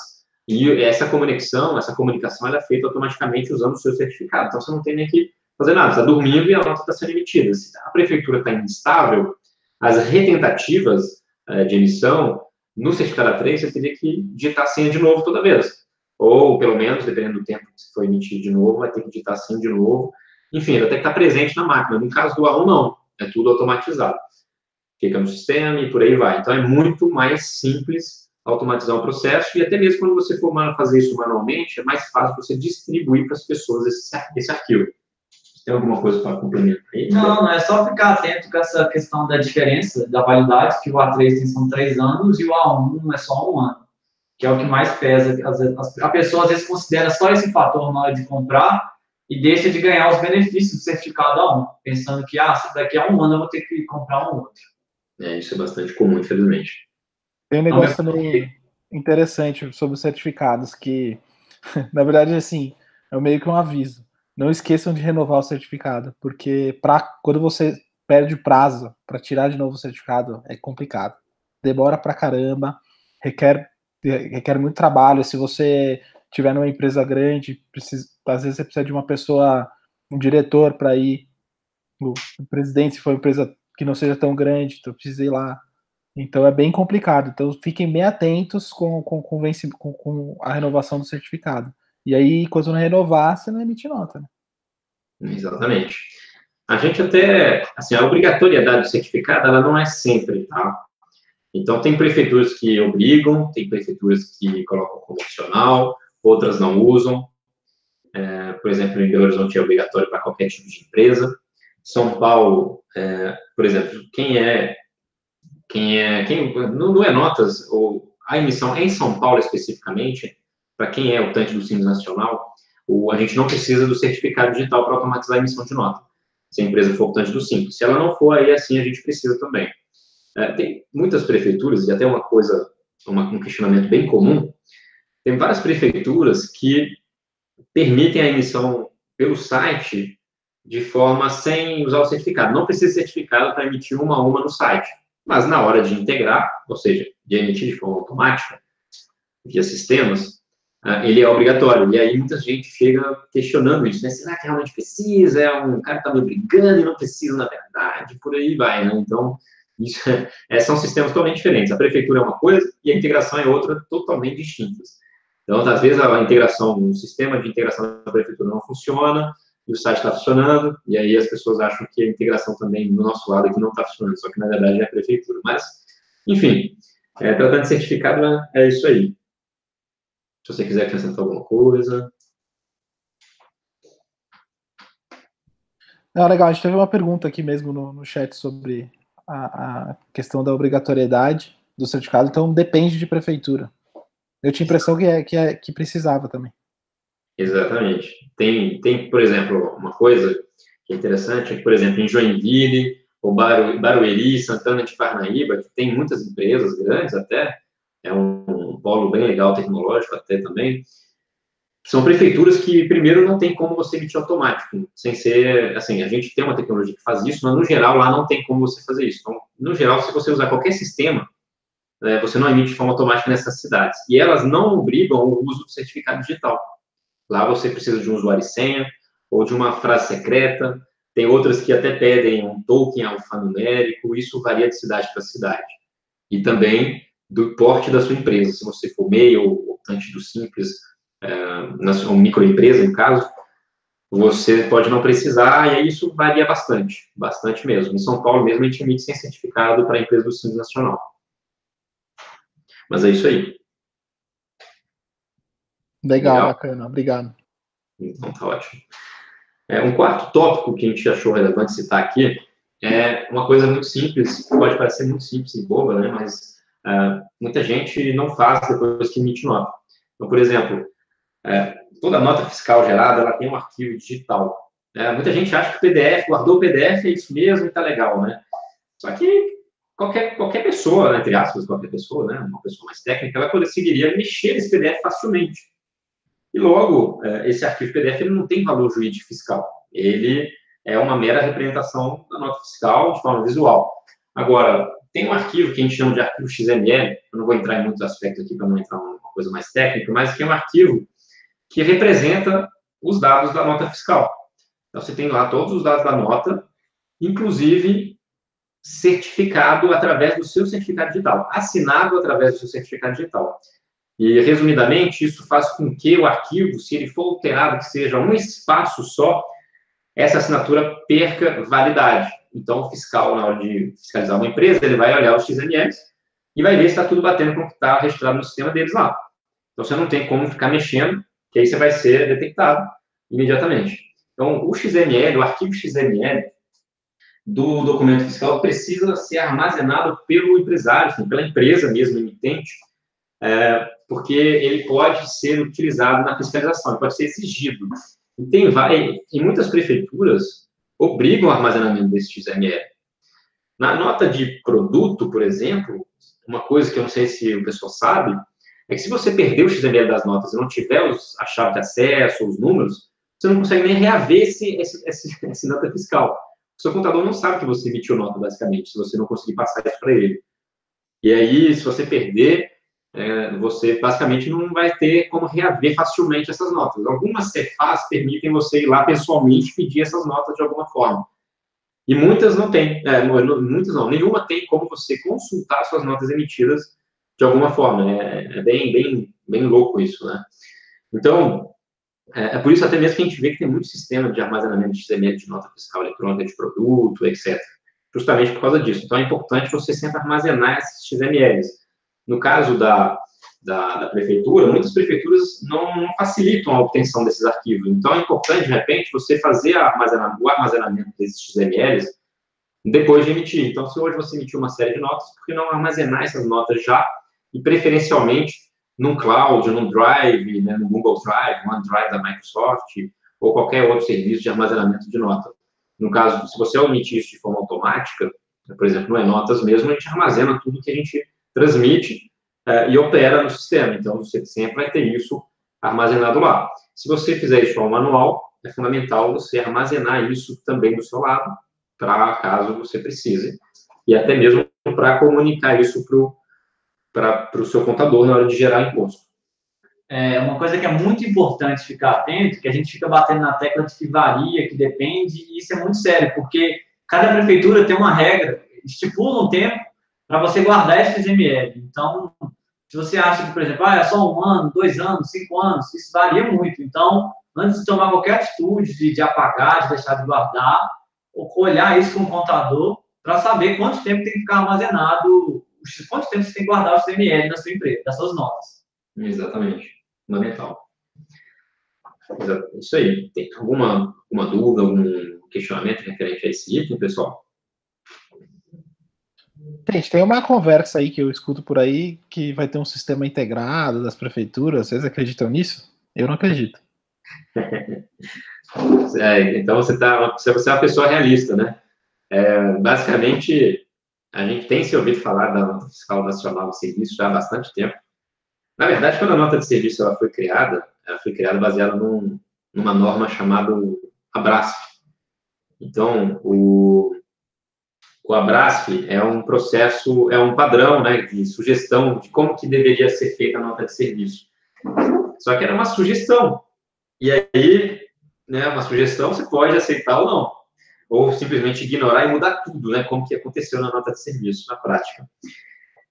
e essa conexão, essa comunicação, ela é feita automaticamente usando o seu certificado. Então, você não tem nem que fazer nada, está dormindo e a nota está sendo emitida. Se a prefeitura está instável, as retentativas é, de emissão, no certificado A3, você teria que digitar a senha de novo toda vez. Ou, pelo menos, dependendo do tempo que for emitir de novo, vai ter que digitar a senha de novo. Enfim, vai ter que estar presente na máquina. No caso do A1, não. É tudo automatizado. Fica no sistema e por aí vai. Então, é muito mais simples automatizar o processo e até mesmo quando você for fazer isso manualmente, é mais fácil você distribuir para as pessoas esse, esse arquivo. Tem alguma coisa para complementar aí? Não, não, é só ficar atento com essa questão da diferença da validade, que o A3 tem são três anos e o A1 é só um ano, que é o que mais pesa. A pessoa às vezes considera só esse fator na hora de comprar e deixa de ganhar os benefícios do certificado A1, pensando que ah, daqui a um ano eu vou ter que comprar um outro. É, isso é bastante comum, infelizmente. Tem um negócio também interessante sobre os certificados, que, *laughs* na verdade, assim, é meio que um aviso não esqueçam de renovar o certificado, porque pra, quando você perde prazo para tirar de novo o certificado, é complicado. Demora pra caramba, requer, requer muito trabalho. Se você tiver numa empresa grande, precisa, às vezes você precisa de uma pessoa, um diretor para ir, o, o presidente, se for uma empresa que não seja tão grande, então precisa ir lá. Então é bem complicado. Então fiquem bem atentos com, com, com, com a renovação do certificado. E aí, quando não renovar, você não emite nota, né? Exatamente. A gente até, assim, a obrigatoriedade do certificado, ela não é sempre, tá? Então, tem prefeituras que obrigam, tem prefeituras que colocam como opcional, outras não usam. É, por exemplo, em Belo Horizonte é obrigatório para qualquer tipo de empresa. São Paulo, é, por exemplo, quem é, quem é, quem, não, não é notas, ou a emissão em São Paulo especificamente, para quem é optante do Simples Nacional, o, a gente não precisa do certificado digital para automatizar a emissão de nota, se a empresa for optante do Simples. Se ela não for, aí assim a gente precisa também. É, tem muitas prefeituras, e até uma coisa, uma, um questionamento bem comum, tem várias prefeituras que permitem a emissão pelo site de forma sem usar o certificado. Não precisa de certificado para emitir uma a uma no site. Mas na hora de integrar, ou seja, de emitir de forma automática, via sistemas, ele é obrigatório. E aí muita gente chega questionando isso, né? Será que realmente precisa? É um cara que está me obrigando e não precisa, na verdade, por aí vai, né? Então, isso é, são sistemas totalmente diferentes. A prefeitura é uma coisa e a integração é outra, totalmente distintas. Então, às vezes, a integração, o sistema de integração da prefeitura não funciona, e o site está funcionando, e aí as pessoas acham que a integração também, do nosso lado aqui, não está funcionando, só que, na verdade, é a prefeitura. Mas, enfim, é, tratando de certificado, né, é isso aí. Se você quiser acrescentar alguma coisa. Não, legal, a gente teve uma pergunta aqui mesmo no, no chat sobre a, a, questão da obrigatoriedade do certificado, então depende de prefeitura. Eu tinha a impressão que, é, que, é, que precisava também. Exatamente. Tem, tem, por exemplo, uma coisa que é interessante, é que, por exemplo, em Joinville, ou Baru, Barueri, Santana de Parnaíba, que tem muitas empresas grandes até, é um, um polo bem legal tecnológico até também. São prefeituras que, primeiro, não tem como você emitir automático, sem ser, assim, a gente tem uma tecnologia que faz isso, mas no geral lá não tem como você fazer isso. Então, no geral, se você usar qualquer sistema, é, você não emite de forma automática nessas cidades. E elas não obrigam o uso do certificado digital. Lá você precisa de um usuário e senha, ou de uma frase secreta, tem outras que até pedem um token alfanumérico, isso varia de cidade para cidade. E também do porte da sua empresa. Se você for MEI ou optante do Simples, é, na sua microempresa, no caso, você pode não precisar, e aí isso varia bastante, bastante mesmo. Em São Paulo mesmo, a gente emite sem certificado para a empresa do Simples Nacional. Mas é isso aí. Legal, Legal. bacana, obrigado. Então tá ótimo. É, um quarto tópico que a gente achou relevante citar aqui é uma coisa muito simples, pode parecer muito simples e boba, né, mas uh, muita gente não faz depois que emite nota. Então, por exemplo, uh, toda nota fiscal gerada, ela tem um arquivo digital. Né? Muita gente acha que o PDF, guardou o PDF, é isso mesmo e tá legal, né? Só que qualquer, qualquer pessoa, né, entre aspas, qualquer pessoa, né, uma pessoa mais técnica, ela conseguiria mexer nesse PDF facilmente. E logo, é, esse arquivo PDF ele não tem valor jurídico fiscal. Ele é uma mera representação da nota fiscal de forma visual. Agora, tem um arquivo que a gente chama de arquivo XML, eu não vou entrar em muitos aspectos aqui para não entrar uma coisa mais técnica, mas que é um arquivo que representa os dados da nota fiscal. Então, você tem lá todos os dados da nota, inclusive certificado através do seu certificado digital, assinado através do seu certificado digital. E, resumidamente, isso faz com que o arquivo, se ele for alterado, que seja um espaço só, essa assinatura perca validade. Então, o fiscal, na hora de fiscalizar uma empresa, ele vai olhar os XMLs e vai ver se está tudo batendo com o que está registrado no sistema deles lá. Então, você não tem como ficar mexendo, que aí você vai ser detectado imediatamente. Então, o XML, o arquivo XML do documento fiscal precisa ser armazenado pelo empresário, assim, pela empresa mesmo, emitente, é, porque ele pode ser utilizado na fiscalização, pode ser exigido. E tem vai, em muitas prefeituras obrigam o armazenamento desse XML. Na nota de produto, por exemplo, uma coisa que eu não sei se o pessoal sabe, é que se você perder o XML das notas e não tiver os, a chave de acesso, os números, você não consegue nem reaver esse, esse, esse, *laughs* esse nota fiscal. O seu contador não sabe que você emitiu nota, basicamente, se você não conseguir passar isso para ele. E aí, se você perder, é, você basicamente não vai ter como reaver facilmente essas notas. Algumas CFAs permitem você ir lá pessoalmente pedir essas notas de alguma forma. E muitas não tem, é, muitas não, nenhuma tem como você consultar suas notas emitidas de alguma forma. É, é bem, bem, bem louco isso, né? Então, é, é, por isso até mesmo que a gente vê que tem muito sistema de armazenamento de XML de nota fiscal eletrônica de produto, etc. Justamente por causa disso. Então, é importante você sempre armazenar esses XMLs no caso da, da, da prefeitura, muitas prefeituras não, não, facilitam a obtenção desses arquivos. Então, é importante, de repente, você fazer o armazenamento desses XMLs depois de emitir. Então, se hoje você emitiu uma série de notas, por que não armazenar essas notas já e, preferencialmente, num cloud, num drive, né, no Google Drive, no OneDrive da Microsoft, ou qualquer outro serviço de armazenamento de nota. No caso, se você emitir isso de forma automática, por exemplo, no E-Notas mesmo, a gente armazena tudo que a gente transmite uh, e opera no sistema. Então, você sempre vai ter isso armazenado lá. Se você fizer isso ao manual, é fundamental você armazenar isso também do seu lado, para caso você precise, e até mesmo para comunicar isso para o seu contador na hora de gerar imposto. É uma coisa que é muito importante ficar atento, que a gente fica batendo na tecla de que varia, que depende, e isso é muito sério, porque cada prefeitura tem uma regra, estipula um tempo para você guardar esse XML. Então, se você acha que, por exemplo, ah, é só um ano, dois anos, cinco anos, isso varia muito. Então, antes de tomar qualquer atitude de, de apagar, de deixar de guardar, olhar isso com o contador para saber quanto tempo tem que ficar armazenado, quanto tempo você tem que guardar o XML na sua empresa, das suas notas. Exatamente. Fundamental. Isso aí. Tem alguma, alguma dúvida, algum questionamento referente a esse item, pessoal? Gente, tem uma conversa aí que eu escuto por aí que vai ter um sistema integrado das prefeituras. Vocês acreditam nisso? Eu não acredito. *laughs* É, então você tá, você é uma pessoa realista, né? É, basicamente, a gente tem se ouvido falar da nota fiscal nacional de serviço já há bastante tempo. Na verdade, quando a nota de serviço ela foi criada, ela foi criada baseada num, numa norma chamada Abrasf. Então, o, o Abrasf é um processo, é um padrão né, de sugestão de como que deveria ser feita a nota de serviço. Só que era uma sugestão. E aí, né, uma sugestão você pode aceitar ou não. Ou simplesmente ignorar e mudar tudo, né, como que aconteceu na nota de serviço, na prática.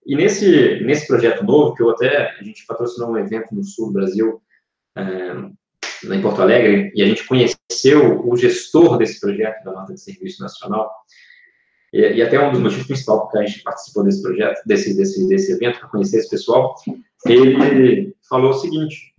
E nesse, nesse projeto novo, que eu até, a gente patrocinou um evento no sul do Brasil, é, em Porto Alegre, e a gente conheceu o gestor desse projeto da nota de serviço nacional, e, e, até um dos motivos principais porque a gente participou desse projeto, desse, desse, desse evento, para conhecer esse pessoal, ele falou o seguinte,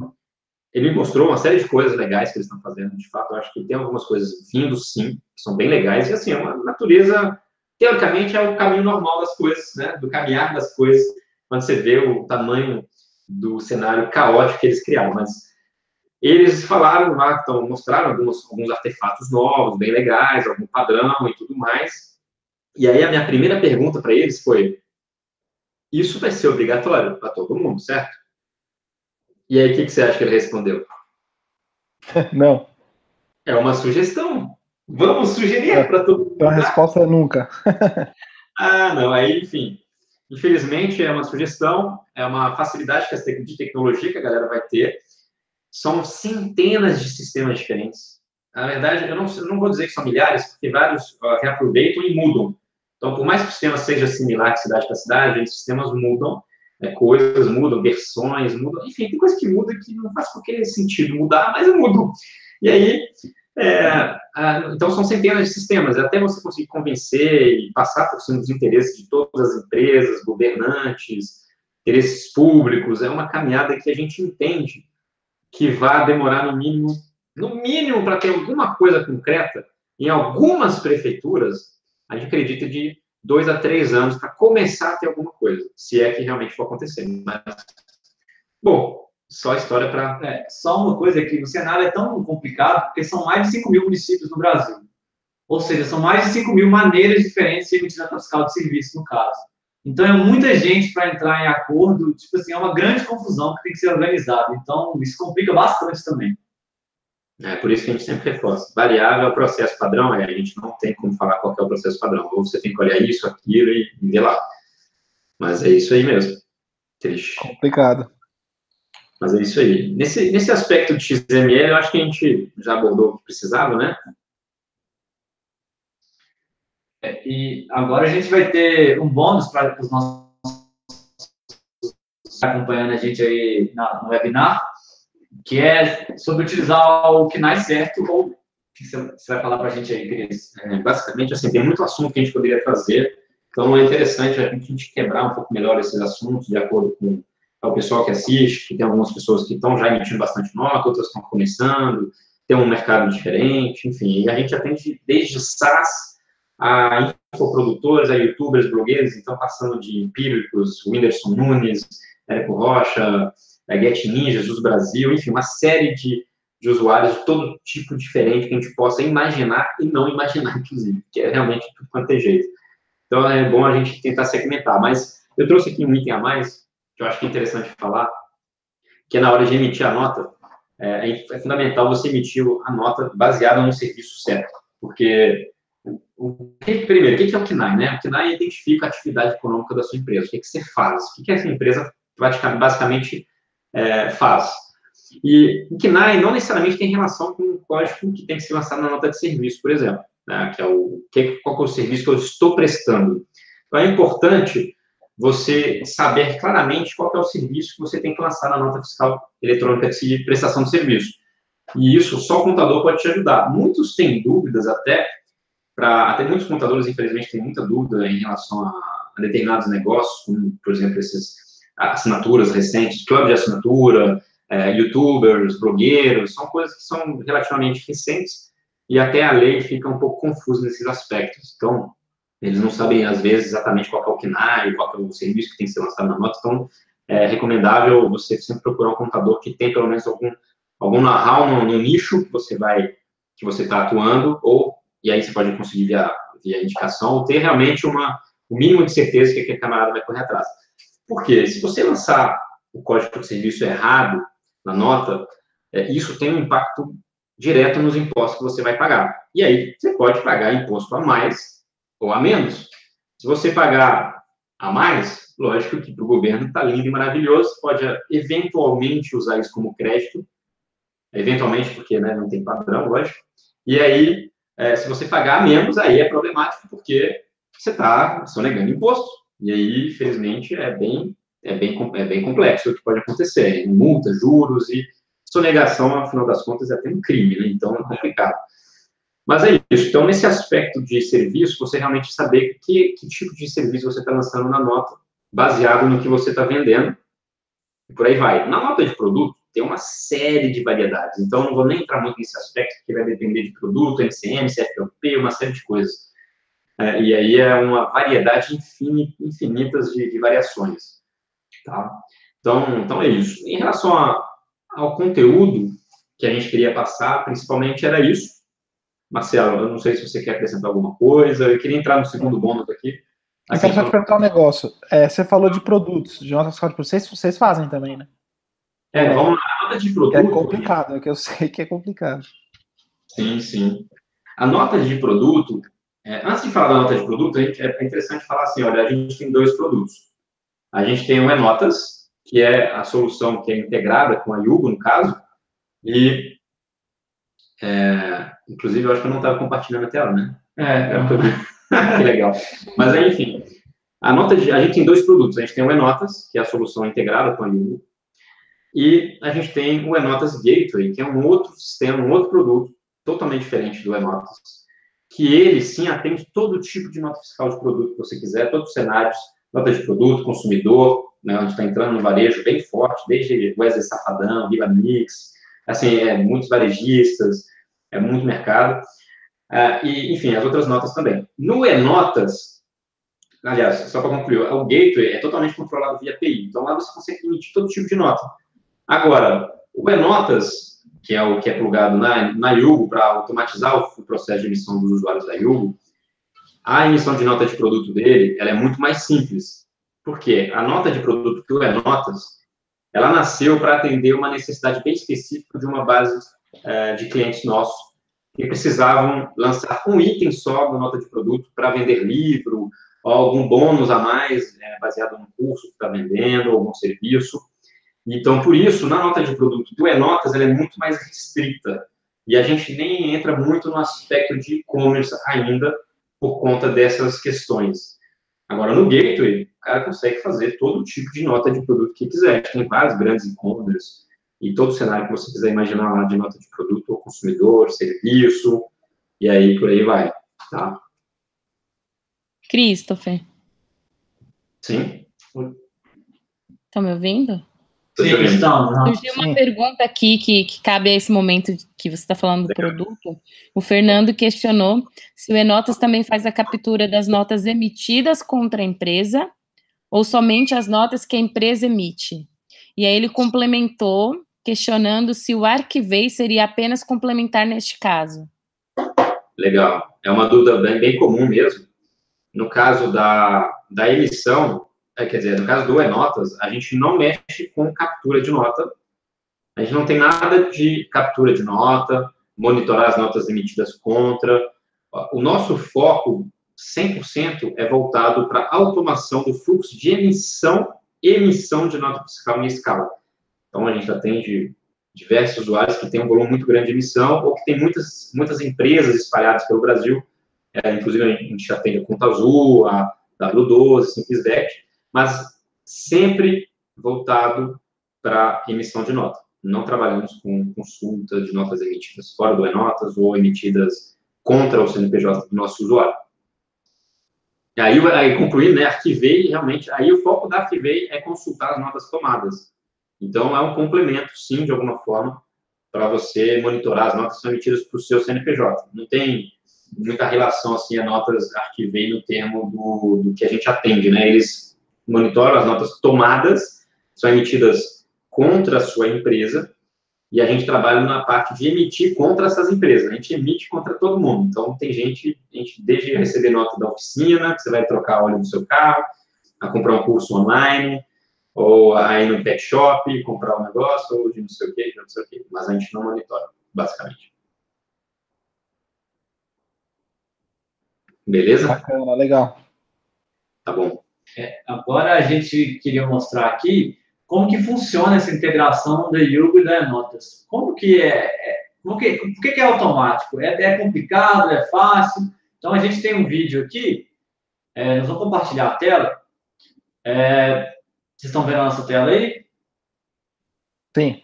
ele me mostrou uma série de coisas legais que eles estão fazendo, de fato, eu acho que tem algumas coisas vindo, sim, que são bem legais, e assim, é uma natureza, teoricamente, é o caminho normal das coisas, né, do caminhar das coisas, quando você vê o tamanho do cenário caótico que eles criaram, mas eles falaram lá, então, mostraram alguns, alguns artefatos novos, bem legais, algum padrão e tudo mais, E aí a minha primeira pergunta para eles foi: isso vai ser obrigatório para todo mundo, certo? E aí o que, que você acha que ele respondeu? *laughs* Não. É uma sugestão. Vamos sugerir é, para todo mundo. Então a resposta é nunca. *laughs* ah, não. Aí, enfim. Infelizmente, é uma sugestão, é uma facilidade de tecnologia que a galera vai ter. São centenas de sistemas diferentes. Na verdade, eu não, eu não vou dizer que são milhares, porque vários uh, reaproveitam e mudam. Então, por mais que o sistema seja similar de cidade para cidade, os sistemas mudam, né, coisas mudam, versões mudam, enfim, tem coisa que muda que não faz qualquer sentido mudar, mas mudam. E aí, é, então são centenas de sistemas, até você conseguir convencer e passar por cima dos interesses de todas as empresas, governantes, interesses públicos, é uma caminhada que a gente entende que vai demorar no mínimo, no mínimo para ter alguma coisa concreta, em algumas prefeituras, a gente acredita de dois a três anos para começar a ter alguma coisa, se é que realmente for acontecer. Mas, bom, só história para. É, só uma coisa que o cenário é tão complicado, porque são mais de 5 mil municípios no Brasil. Ou seja, são mais de 5 mil maneiras diferentes de emitir nota fiscal de serviço, no caso. Então, é muita gente para entrar em acordo, tipo assim, é uma grande confusão que tem que ser organizada. Então, isso complica bastante também. É por isso que a gente sempre reforça. Variável é o processo padrão, é, a gente não tem como falar qual é o processo padrão. Ou você tem que olhar isso, aquilo e ver lá. Mas é isso aí mesmo. Triste. Complicado. Mas é isso aí. Nesse, nesse aspecto de XML, eu acho que a gente já abordou o que precisava, né? É, e agora a gente vai ter um bônus para os nossos acompanhando a gente aí na, no webinar que é sobre utilizar o KNAI certo, ou o que você vai falar para a gente aí, Cris? É, basicamente, assim, tem muito assunto que a gente poderia trazer, então é interessante a gente quebrar um pouco melhor esses assuntos, de acordo com o pessoal que assiste, que tem algumas pessoas que estão já emitindo bastante nota, outras estão começando, tem um mercado diferente, enfim, e a gente atende desde SaaS a infoprodutores, a youtubers, blogueiros, então passando de empíricos, Whindersson Nunes, Érico Rocha, a Get Ninja, Jesus Brasil, enfim, uma série de, de usuários de todo tipo diferente que a gente possa imaginar e não imaginar, *laughs* inclusive, que é realmente tudo quanto é jeito. Então, é bom a gente tentar segmentar. Mas eu trouxe aqui um item a mais, que eu acho que é interessante falar, que é na hora de emitir a nota, é, é fundamental você emitir a nota baseada no serviço certo. Porque, o primeiro, o que é o KNAI? Né? O KNAI identifica a atividade econômica da sua empresa. O que, que você faz? O que, que essa empresa basicamente é, faz. E o KNAI não necessariamente tem relação com o código que tem que ser lançado na nota de serviço, por exemplo, né, que é o que, qual é o serviço que eu estou prestando. Então, é importante você saber claramente qual é o serviço que você tem que lançar na nota fiscal eletrônica de prestação de serviço. E isso só o contador pode te ajudar. Muitos têm dúvidas até, para até muitos contadores, infelizmente, têm muita dúvida em relação a, a determinados negócios, como, por exemplo, esses assinaturas recentes, clube de assinatura, é, youtubers, blogueiros, são coisas que são relativamente recentes e até a lei fica um pouco confusa nesses aspectos. Então, eles não sabem, às vezes, exatamente qual é o KNAI, qual é o serviço que tem que ser lançado na nota, então é recomendável você sempre procurar um contador que tem pelo menos algum, algum know-how no, no, nicho que você vai, que você está atuando, ou, e aí você pode conseguir via, via indicação, ou ter realmente uma, o mínimo de certeza que aquele camarada vai correr atrás. Porque se você lançar o código de serviço errado na nota, é, isso tem um impacto direto nos impostos que você vai pagar. E aí você pode pagar imposto a mais ou a menos. Se você pagar a mais, lógico que para o governo está lindo e maravilhoso, pode eventualmente usar isso como crédito, eventualmente porque né, não tem padrão, lógico. E aí, é, se você pagar menos, aí é problemático porque você está sonegando imposto. E aí, infelizmente, é bem, é bem, é bem complexo o que pode acontecer. Multa, juros e sonegação, afinal das contas, é até um crime, né? Então é complicado. Mas é isso. Então, nesse aspecto de serviço, você realmente saber que, que tipo de serviço você está lançando na nota, baseado no que você está vendendo, e por aí vai. Na nota de produto, tem uma série de variedades. Então, não vou nem entrar muito nesse aspecto, que vai depender de produto, MCM, CFLP, uma série de coisas. É, e aí é uma variedade infinita, infinitas de, de, variações. Tá? Então, então é isso. Em relação a, ao conteúdo que a gente queria passar, principalmente era isso. Marcelo, eu não sei se você quer acrescentar alguma coisa. Eu queria entrar no segundo bônus aqui. Eu quero só te perguntar um negócio. É, você falou de produtos, de notas de vocês, vocês fazem também, né? É, vamos lá. A nota de produto. É complicado, é que eu *laughs* sei que é complicado. Sim, sim. A nota de produto, é, antes de falar da nota de produto, gente, é interessante falar assim: olha, a gente tem dois produtos. A gente tem o E-Notas, que é a solução que é integrada com a Yugo, no caso, e, é, inclusive, eu acho que eu não estava compartilhando a tela, né? É, é *laughs* que legal. Mas aí, enfim, a nota de, a gente tem dois produtos. A gente tem o Enotas, que é a solução integrada com a Yugo, e a gente tem o Enotas Gateway, que é um outro sistema, um outro produto totalmente diferente do Enotas, que ele sim atende todo tipo de nota fiscal de produto que você quiser, todos os cenários, nota de produto, consumidor, né, onde está entrando no varejo bem forte, desde Wesley Safadão, Viva Mix, assim, é, muitos varejistas, é muito mercado. Uh, e, enfim, as outras notas também. No E-Notas, aliás, só para concluir, o Gateway é totalmente controlado via API, então lá você consegue emitir todo tipo de nota. Agora, o E-Notas, que é o que é plugado na, na Yugo para automatizar o, o, processo de emissão dos usuários da Yugo, a emissão de nota de produto dele, ela é muito mais simples. Por quê? A nota de produto que o E-Notas, ela nasceu para atender uma necessidade bem específica de uma base uh, de clientes nossos, que precisavam lançar um item só da nota de produto para vender livro, ou algum bônus a mais, é, baseado no curso que está vendendo, algum serviço. Então, por isso, na nota de produto do E-Notas, ela é muito mais restrita. E a gente nem entra muito no aspecto de e-commerce ainda, por conta dessas questões. Agora, no Gateway, o cara consegue fazer todo tipo de nota de produto que quiser. Tem vários grandes e-commerce, e todo cenário que você quiser imaginar lá de nota de produto, ou consumidor, serviço, e aí por aí vai, tá? Christopher. Sim? Estão me ouvindo? Surgiu uma Sim. pergunta aqui que, que cabe a esse momento que você está falando do produto. O Fernando questionou se o Enotas também faz a captura das notas emitidas contra a empresa ou somente as notas que a empresa emite. E aí ele complementou questionando se o arquivei seria apenas complementar neste caso. Legal. É uma dúvida bem, bem comum mesmo. No caso da, da emissão, é, quer dizer, no caso do e-notas, a gente não mexe com captura de nota. A gente não tem nada de captura de nota, monitorar as notas emitidas contra. O nosso foco, 100%, é voltado para automação do fluxo de emissão emissão de nota fiscal em escala. Então, a gente atende diversos usuários que têm um volume muito grande de emissão ou que tem muitas, muitas empresas espalhadas pelo Brasil. É, inclusive, a gente atende a Conta Azul, a W12, Simplesvet, mas sempre voltado para emissão de nota. Não trabalhamos com consulta de notas emitidas fora do E-Notas ou emitidas contra o CNPJ do nosso usuário. E aí, aí concluindo, né, arquivei, realmente, aí o foco da arquivei é consultar as notas tomadas. Então, é um complemento, sim, de alguma forma, para você monitorar as notas que são emitidas para o seu CNPJ. Não tem muita relação, assim, a notas arquivei no termo do, do que a gente atende, né? Eles monitoram as notas tomadas, são emitidas contra a sua empresa, e a gente trabalha na parte de emitir contra essas empresas. A gente emite contra todo mundo. Então, tem gente, a gente desde receber nota da oficina, que você vai trocar óleo do seu carro, a comprar um curso online, ou aí no pet shop, comprar um negócio, ou de não sei o que, de não sei o que, mas a gente não monitora, basicamente. Beleza? Bacana, legal. Tá bom. É, agora a gente queria mostrar aqui como que funciona essa integração da Yugo e da Notas. Como que é, é como que, por que, que é automático? É, é, complicado, é fácil? Então a gente tem um vídeo aqui, é, nós vamos compartilhar a tela. É, vocês estão vendo a nossa tela aí? Sim.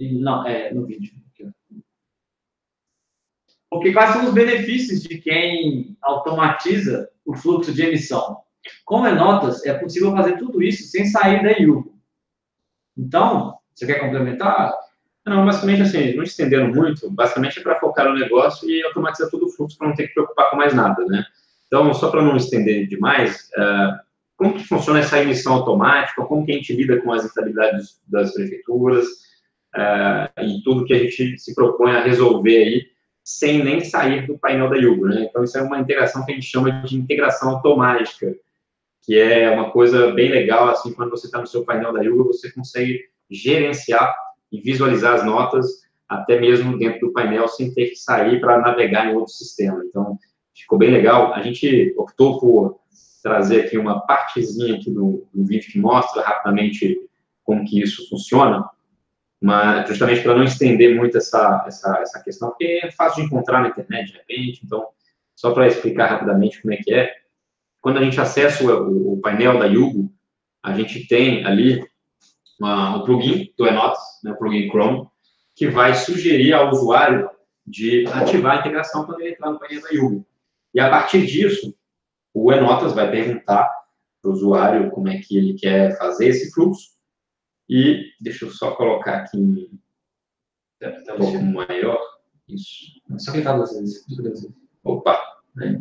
Não, é no vídeo. Porque quais são os benefícios de quem automatiza o fluxo de emissão? Como é notas, é possível fazer tudo isso sem sair da Yugo. Então, você quer complementar? Não, basicamente assim, não estendendo muito, basicamente é para focar no negócio e automatizar todo o fluxo para não ter que preocupar com mais nada, né? Então, só para não estender demais, uh, como que funciona essa emissão automática, como que a gente lida com as instabilidades das prefeituras uh, e tudo que a gente se propõe a resolver aí sem nem sair do painel da Yugo, né? Então, isso é uma integração que a gente chama de integração automática, que é uma coisa bem legal, assim, quando você está no seu painel da Yugo, você consegue gerenciar e visualizar as notas até mesmo dentro do painel, sem ter que sair para navegar em outro sistema. Então, ficou bem legal. A gente optou por trazer aqui uma partezinha aqui do, do vídeo que mostra rapidamente como que isso funciona, mas justamente para não estender muito essa, essa, essa questão, porque é fácil de encontrar na internet, de repente, então, só para explicar rapidamente como é que é, quando a gente acessa o, o painel da Yugo, a gente tem ali uma, um plugin do Enotes, né, o plugin Chrome, que vai sugerir ao usuário de ativar a integração quando ele entrar no painel da Yugo. E a partir disso, o Enotas vai perguntar para o usuário como é que ele quer fazer esse fluxo. E deixa eu só colocar aqui um pouco maior. Isso. Só clicar duas vezes. Opa! Né?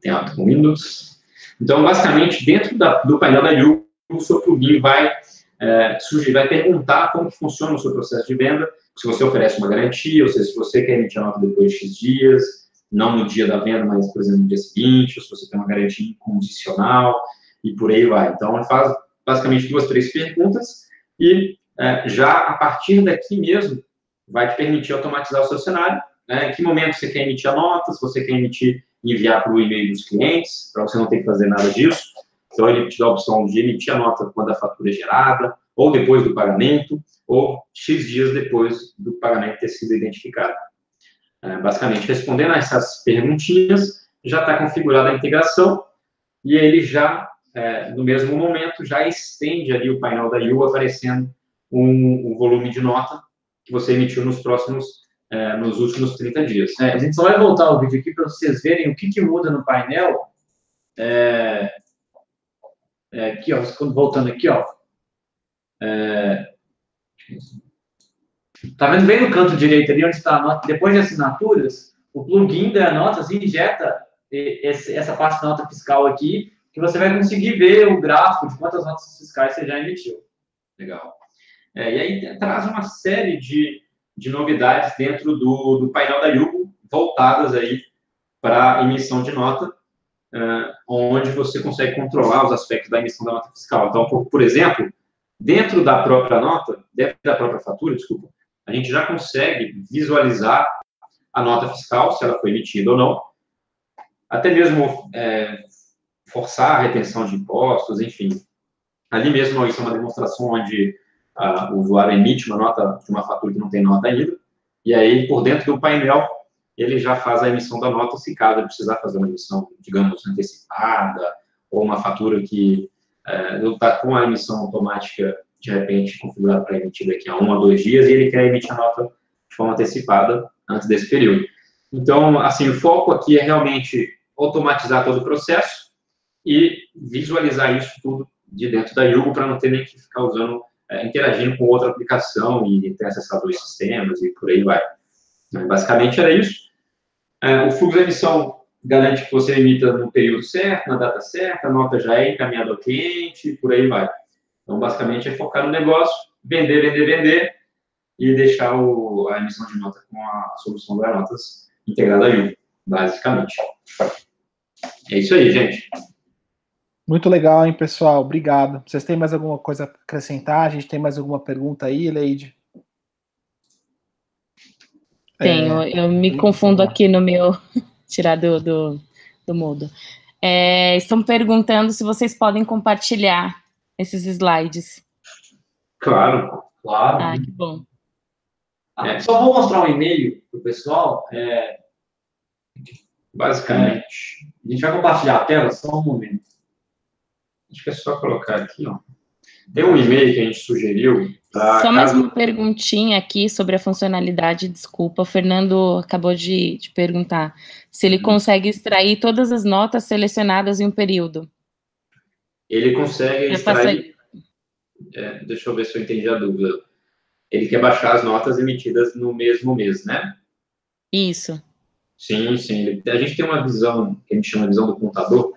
Tem alto com Windows. Então, basicamente, dentro da, do painel da Yugo, o seu plugin vai, é, sugerir, vai perguntar como que funciona o seu processo de venda, se você oferece uma garantia, ou seja, se você quer emitir a nota depois de X dias, não no dia da venda, mas, por exemplo, no dia seguinte, ou se você tem uma garantia incondicional, e por aí vai. Então, ele faz basicamente duas, três perguntas, e é, já a partir daqui mesmo, vai te permitir automatizar o seu cenário, né? em que momento você quer emitir a nota, se você quer emitir enviar para o e-mail dos clientes, para você não ter que fazer nada disso. Então, ele te dá a opção de emitir a nota quando a fatura é gerada, ou depois do pagamento, ou X dias depois do pagamento ter sido identificado. É, basicamente, respondendo a essas perguntinhas, já está configurada a integração e ele já, é, no mesmo momento, já estende ali o painel da U aparecendo um, um volume de nota que você emitiu nos próximos, é, nos últimos 30 dias. É, a gente só vai voltar o vídeo aqui para vocês verem o que, que muda no painel. É, é, aqui, ó, voltando aqui, ó. É, Tá vendo bem no canto direito ali, onde está a nota, depois de assinaturas, o plugin da Notas injeta esse, essa parte da nota fiscal aqui, que você vai conseguir ver o gráfico de quantas notas fiscais você já emitiu. Legal. É, e aí traz uma série de, de novidades dentro do, do painel da Yugo, voltadas aí para emissão de nota, uh, onde você consegue controlar os aspectos da emissão da nota fiscal. Então, por, por exemplo, dentro da própria nota, dentro da própria fatura, desculpa, a gente já consegue visualizar a nota fiscal, se ela foi emitida ou não, até mesmo é, forçar a retenção de impostos, enfim. Ali mesmo, isso é uma demonstração onde o usuário emite uma nota de uma fatura que não tem nota ainda, e aí, por dentro do painel, ele já faz a emissão da nota, se caso precisar fazer uma emissão, digamos, antecipada, ou uma fatura que é, não está com a emissão automática de repente configurado para emitir daqui a um a dois dias e ele quer emitir a nota de forma antecipada antes desse período. Então, assim, o foco aqui é realmente automatizar todo o processo e visualizar isso tudo de dentro da Yugo para não ter nem que ficar usando, é, interagindo com outra aplicação e ter acessado dois sistemas e por aí vai. Mas, basicamente era isso. É, o fluxo de emissão garante que você emita no período certo, na data certa, a nota já é encaminhada ao cliente e por aí vai. Então, basicamente, é focar no negócio, vender, vender, vender e deixar o, a emissão de nota com a solução das notas integrada aí, basicamente. É isso aí, gente. Muito legal, hein, pessoal? Obrigado. Vocês têm mais alguma coisa a acrescentar? A gente tem mais alguma pergunta aí, Leide? Tenho, é... eu me confundo aqui no meu. *laughs* tirar do, do, do mudo. É, estão perguntando se vocês podem compartilhar esses slides. Claro, claro. Ah, que bom. É. Só vou mostrar um e-mail para o pessoal. É, basicamente. A gente vai compartilhar a tela só um momento. Acho que é só colocar aqui, ó. Tem um e-mail que a gente sugeriu. Tá? Só mais uma perguntinha aqui sobre a funcionalidade, desculpa. O Fernando acabou de, de perguntar se ele hum. consegue extrair todas as notas selecionadas em um período ele consegue extrair. É, deixa eu ver se eu entendi a dúvida. Ele quer baixar as notas emitidas no mesmo mês, né? Isso. Sim, sim. A gente tem uma visão, que a gente chama de visão do contador,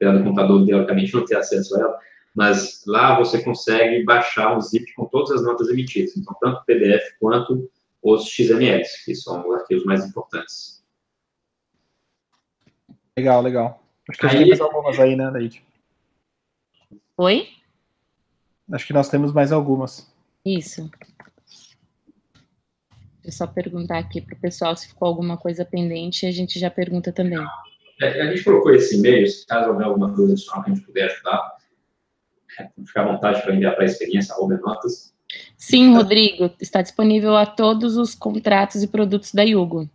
apesar do contador, teoricamente, não ter acesso a ela, mas lá você consegue baixar um zip com todas as notas emitidas. Então, tanto PDF quanto os XMLs, que são os arquivos mais importantes. Legal, legal. Acho que aí... tem mais algumas aí, né, Leide? Oi? Acho que nós temos mais algumas. Isso. Deixa eu só perguntar aqui para o pessoal se ficou alguma coisa pendente, a gente já pergunta também. É, a gente colocou esse e-mail, se caso houver alguma coisa adicional que a gente puder ajudar, é, fica à vontade para enviar para a experiência, notas. Sim, Rodrigo, está disponível a todos os contratos e produtos da Yugo.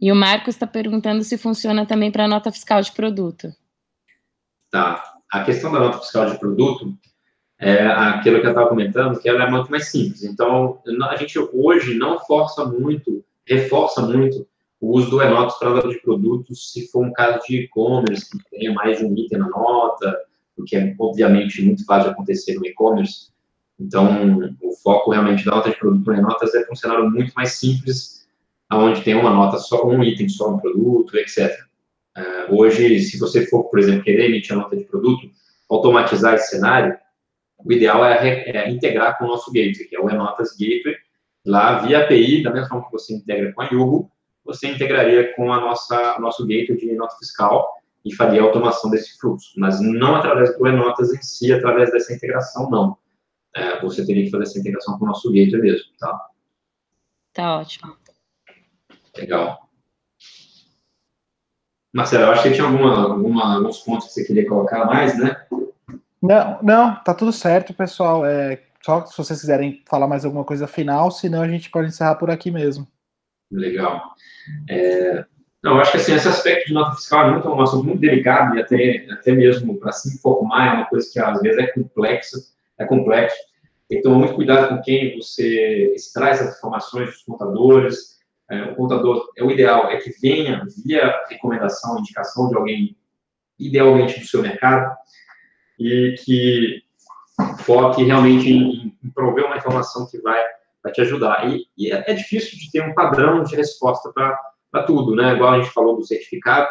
E o Marcos está perguntando se funciona também para a nota fiscal de produto. Tá. A questão da nota fiscal de produto é aquilo que eu estava comentando, que ela é muito mais simples. Então, a gente hoje não força muito, reforça muito o uso do Enotos para nota de produtos, se for um caso de e-commerce, que tenha mais de um item na nota, o que é, obviamente, muito fácil de acontecer no e-commerce. Então, o foco realmente da nota de produto em notas é um cenário muito mais simples, onde tem uma nota só, um item só no produto, etc. Uh, é, hoje, se você for, por exemplo, querer emitir a nota de produto, automatizar esse cenário, o ideal é, é integrar com o nosso gateway, que é o Enotas Gateway, lá via API, da mesma forma que você integra com a Yugo, você integraria com a nossa nosso gateway de nota fiscal e faria a automação desse fluxo, mas não através do Enotas em si, através dessa integração, não é, você teria que fazer essa integração com o nosso gateway mesmo, tá? Tá ótimo. Legal. Marcelo, eu acho que tinha alguma, alguma, alguns pontos que você queria colocar mais, né? Não, não, tá tudo certo, pessoal. É, só se vocês quiserem falar mais alguma coisa final, senão a gente pode encerrar por aqui mesmo. Legal. É, não, acho que assim, esse aspecto de nota fiscal é muito, um assunto muito delicado e até, até mesmo para se informar é uma coisa que às vezes é complexa é complexo. Tem que tomar muito cuidado com quem você extrai essas informações dos contadores. É, o contador, é o ideal é que venha via recomendação, indicação de alguém, idealmente do seu mercado, e que foque realmente em, em prover uma informação que vai, vai te ajudar. E, e é, é, difícil de ter um padrão de resposta para tudo, né? Igual a gente falou do certificado,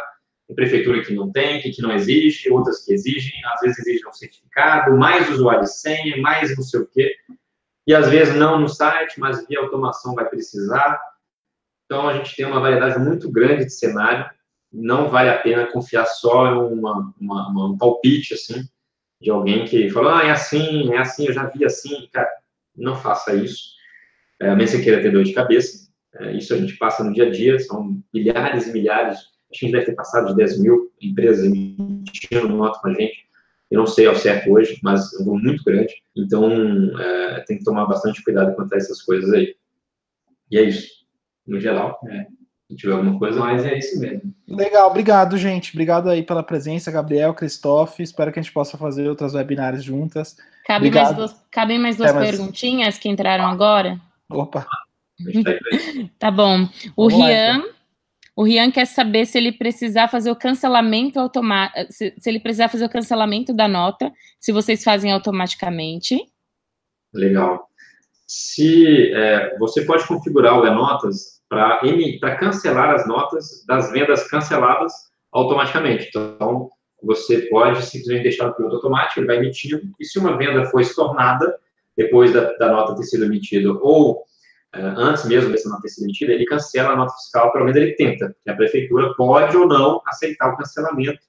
tem prefeitura que não tem, que não exige, outras que exigem, às vezes exigem um certificado, mais usuário de senha, mais não sei o quê. E às vezes não no site, mas via automação vai precisar. Então a gente tem uma variedade muito grande de cenário. Não vale a pena confiar só em uma, uma, uma, um palpite assim de alguém que falou, ah, é assim, é assim, eu já vi assim. Cara, não faça isso. É, a queira ter dor de cabeça. É, isso a gente passa no dia a dia, são milhares e milhares acho que a gente deve ter passado de 10 mil empresas emitindo nota com a gente. Eu não sei ao certo hoje, mas é um número muito grande. Então, é, tem que tomar bastante cuidado quanto a essas coisas aí. E é isso. No geral, é. se tiver alguma coisa. Mas é isso mesmo. Legal, obrigado, gente. Obrigado aí pela presença, Gabriel, Cristóvão. Espero que a gente possa fazer outras webinários juntas. Cabe mais duas, cabem mais duas perguntinhas que entraram agora? Opa. *laughs* tá bom. O Vamos Rian. Lá, então. O Rian quer saber se ele precisar fazer o cancelamento automático, se, se, ele precisar fazer o cancelamento da nota, se vocês fazem automaticamente. Legal. Se é, você pode configurar o e-notas para cancelar as notas das vendas canceladas automaticamente. Então, você pode simplesmente deixar o piloto automático, ele vai emitindo, e se uma venda for estornada, depois da, da nota ter sido emitida, ou é, antes mesmo dessa nota ter sido emitida, ele cancela a nota fiscal, pelo menos ele tenta, a prefeitura pode ou não aceitar o cancelamento,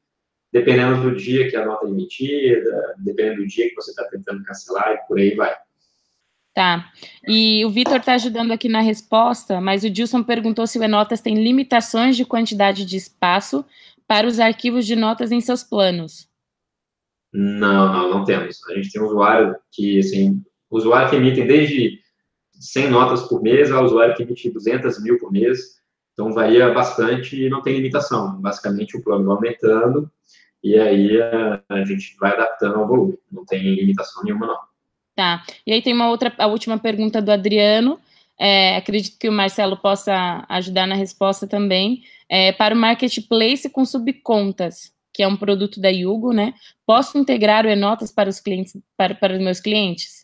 dependendo do dia que a nota é emitida, dependendo do dia que você está tentando cancelar e por aí vai. Tá. E o Vitor está ajudando aqui na resposta, mas o Dilson perguntou se o Enotas tem limitações de quantidade de espaço para os arquivos de notas em seus planos. Não, não, não temos. A gente tem um usuário que, assim, usuário que emitem desde 100 notas por mês, a usuário que emite 200 mil por mês, então varia bastante e não tem limitação. Basicamente, o plano vai aumentando e aí a, a gente vai adaptando ao volume, não tem limitação nenhuma, não. Tá, e aí tem uma outra, a última pergunta do Adriano, é, acredito que o Marcelo possa ajudar na resposta também, é, para o marketplace com subcontas, que é um produto da Yugo, né? Posso integrar o Enotas para os clientes, para, para os meus clientes?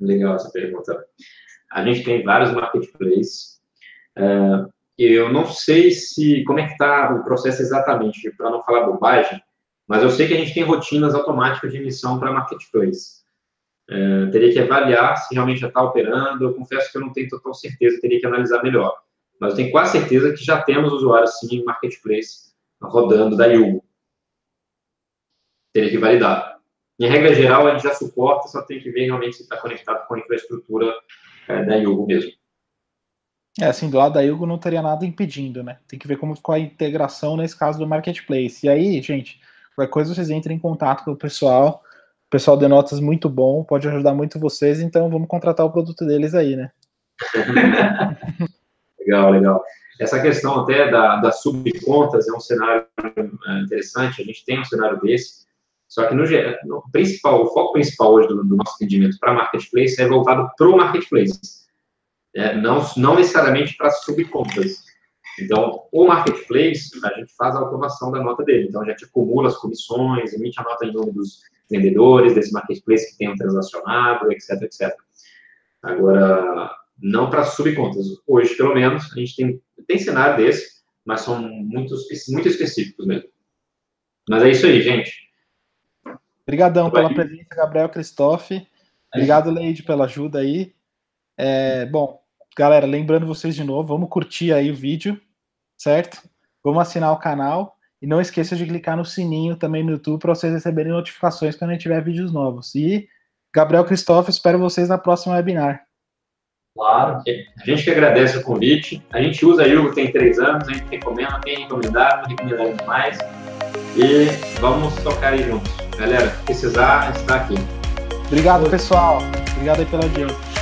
Legal essa pergunta. A gente tem vários marketplaces. Uh, eu não sei se como é que está o processo exatamente, para não falar bobagem, mas eu sei que a gente tem rotinas automáticas de emissão para marketplace. É, teria que avaliar se realmente já está operando. Eu confesso que eu não tenho total certeza, teria que analisar melhor. Mas eu tenho quase certeza que já temos usuários, sim, em Marketplace rodando da Yugo. Teria que validar. Em regra geral, gente já suporta, só tem que ver realmente se está conectado com a infraestrutura é, da Yugo mesmo. É, assim, do lado da Yugo não teria nada impedindo, né? Tem que ver como ficou a integração nesse caso do Marketplace. E aí, gente, qualquer coisa vocês entrem em contato com o pessoal. O pessoal de notas muito bom, pode ajudar muito vocês, então vamos contratar o produto deles aí, né? *laughs* legal, legal. Essa questão até da, das subcontas é um cenário é, interessante, a gente tem um cenário desse, só que no, principal, o foco principal hoje do, do nosso atendimento para marketplace é voltado para o marketplace, é, não, não necessariamente para subcontas. Então, o marketplace, a gente faz a automação da nota dele. Então, a gente acumula as comissões, emite a nota em nome dos vendedores, desse marketplace que tenham transacionado, etc, etc. Agora, não para subcontas. Hoje, pelo menos, a gente tem, tem cenário desse, mas são muitos, muito específicos mesmo. Mas é isso aí, gente. Obrigadão pela presença, Gabriel Christophe. Obrigado, Leide, pela ajuda aí. É, bom, galera, lembrando vocês de novo, vamos curtir aí o vídeo, certo? Vamos assinar o canal e não esqueça de clicar no sininho também no YouTube para vocês receberem notificações quando a gente tiver vídeos novos. E Gabriel Christophe, espero vocês na próxima webinar. Claro. A gente que agradece o convite. A gente usa a Yugo tem três anos, a gente recomenda, tem recomendado, recomendado demais. E vamos tocar aí juntos. Galera, precisar, está aqui. Obrigado, pessoal. Obrigado aí pela audiência.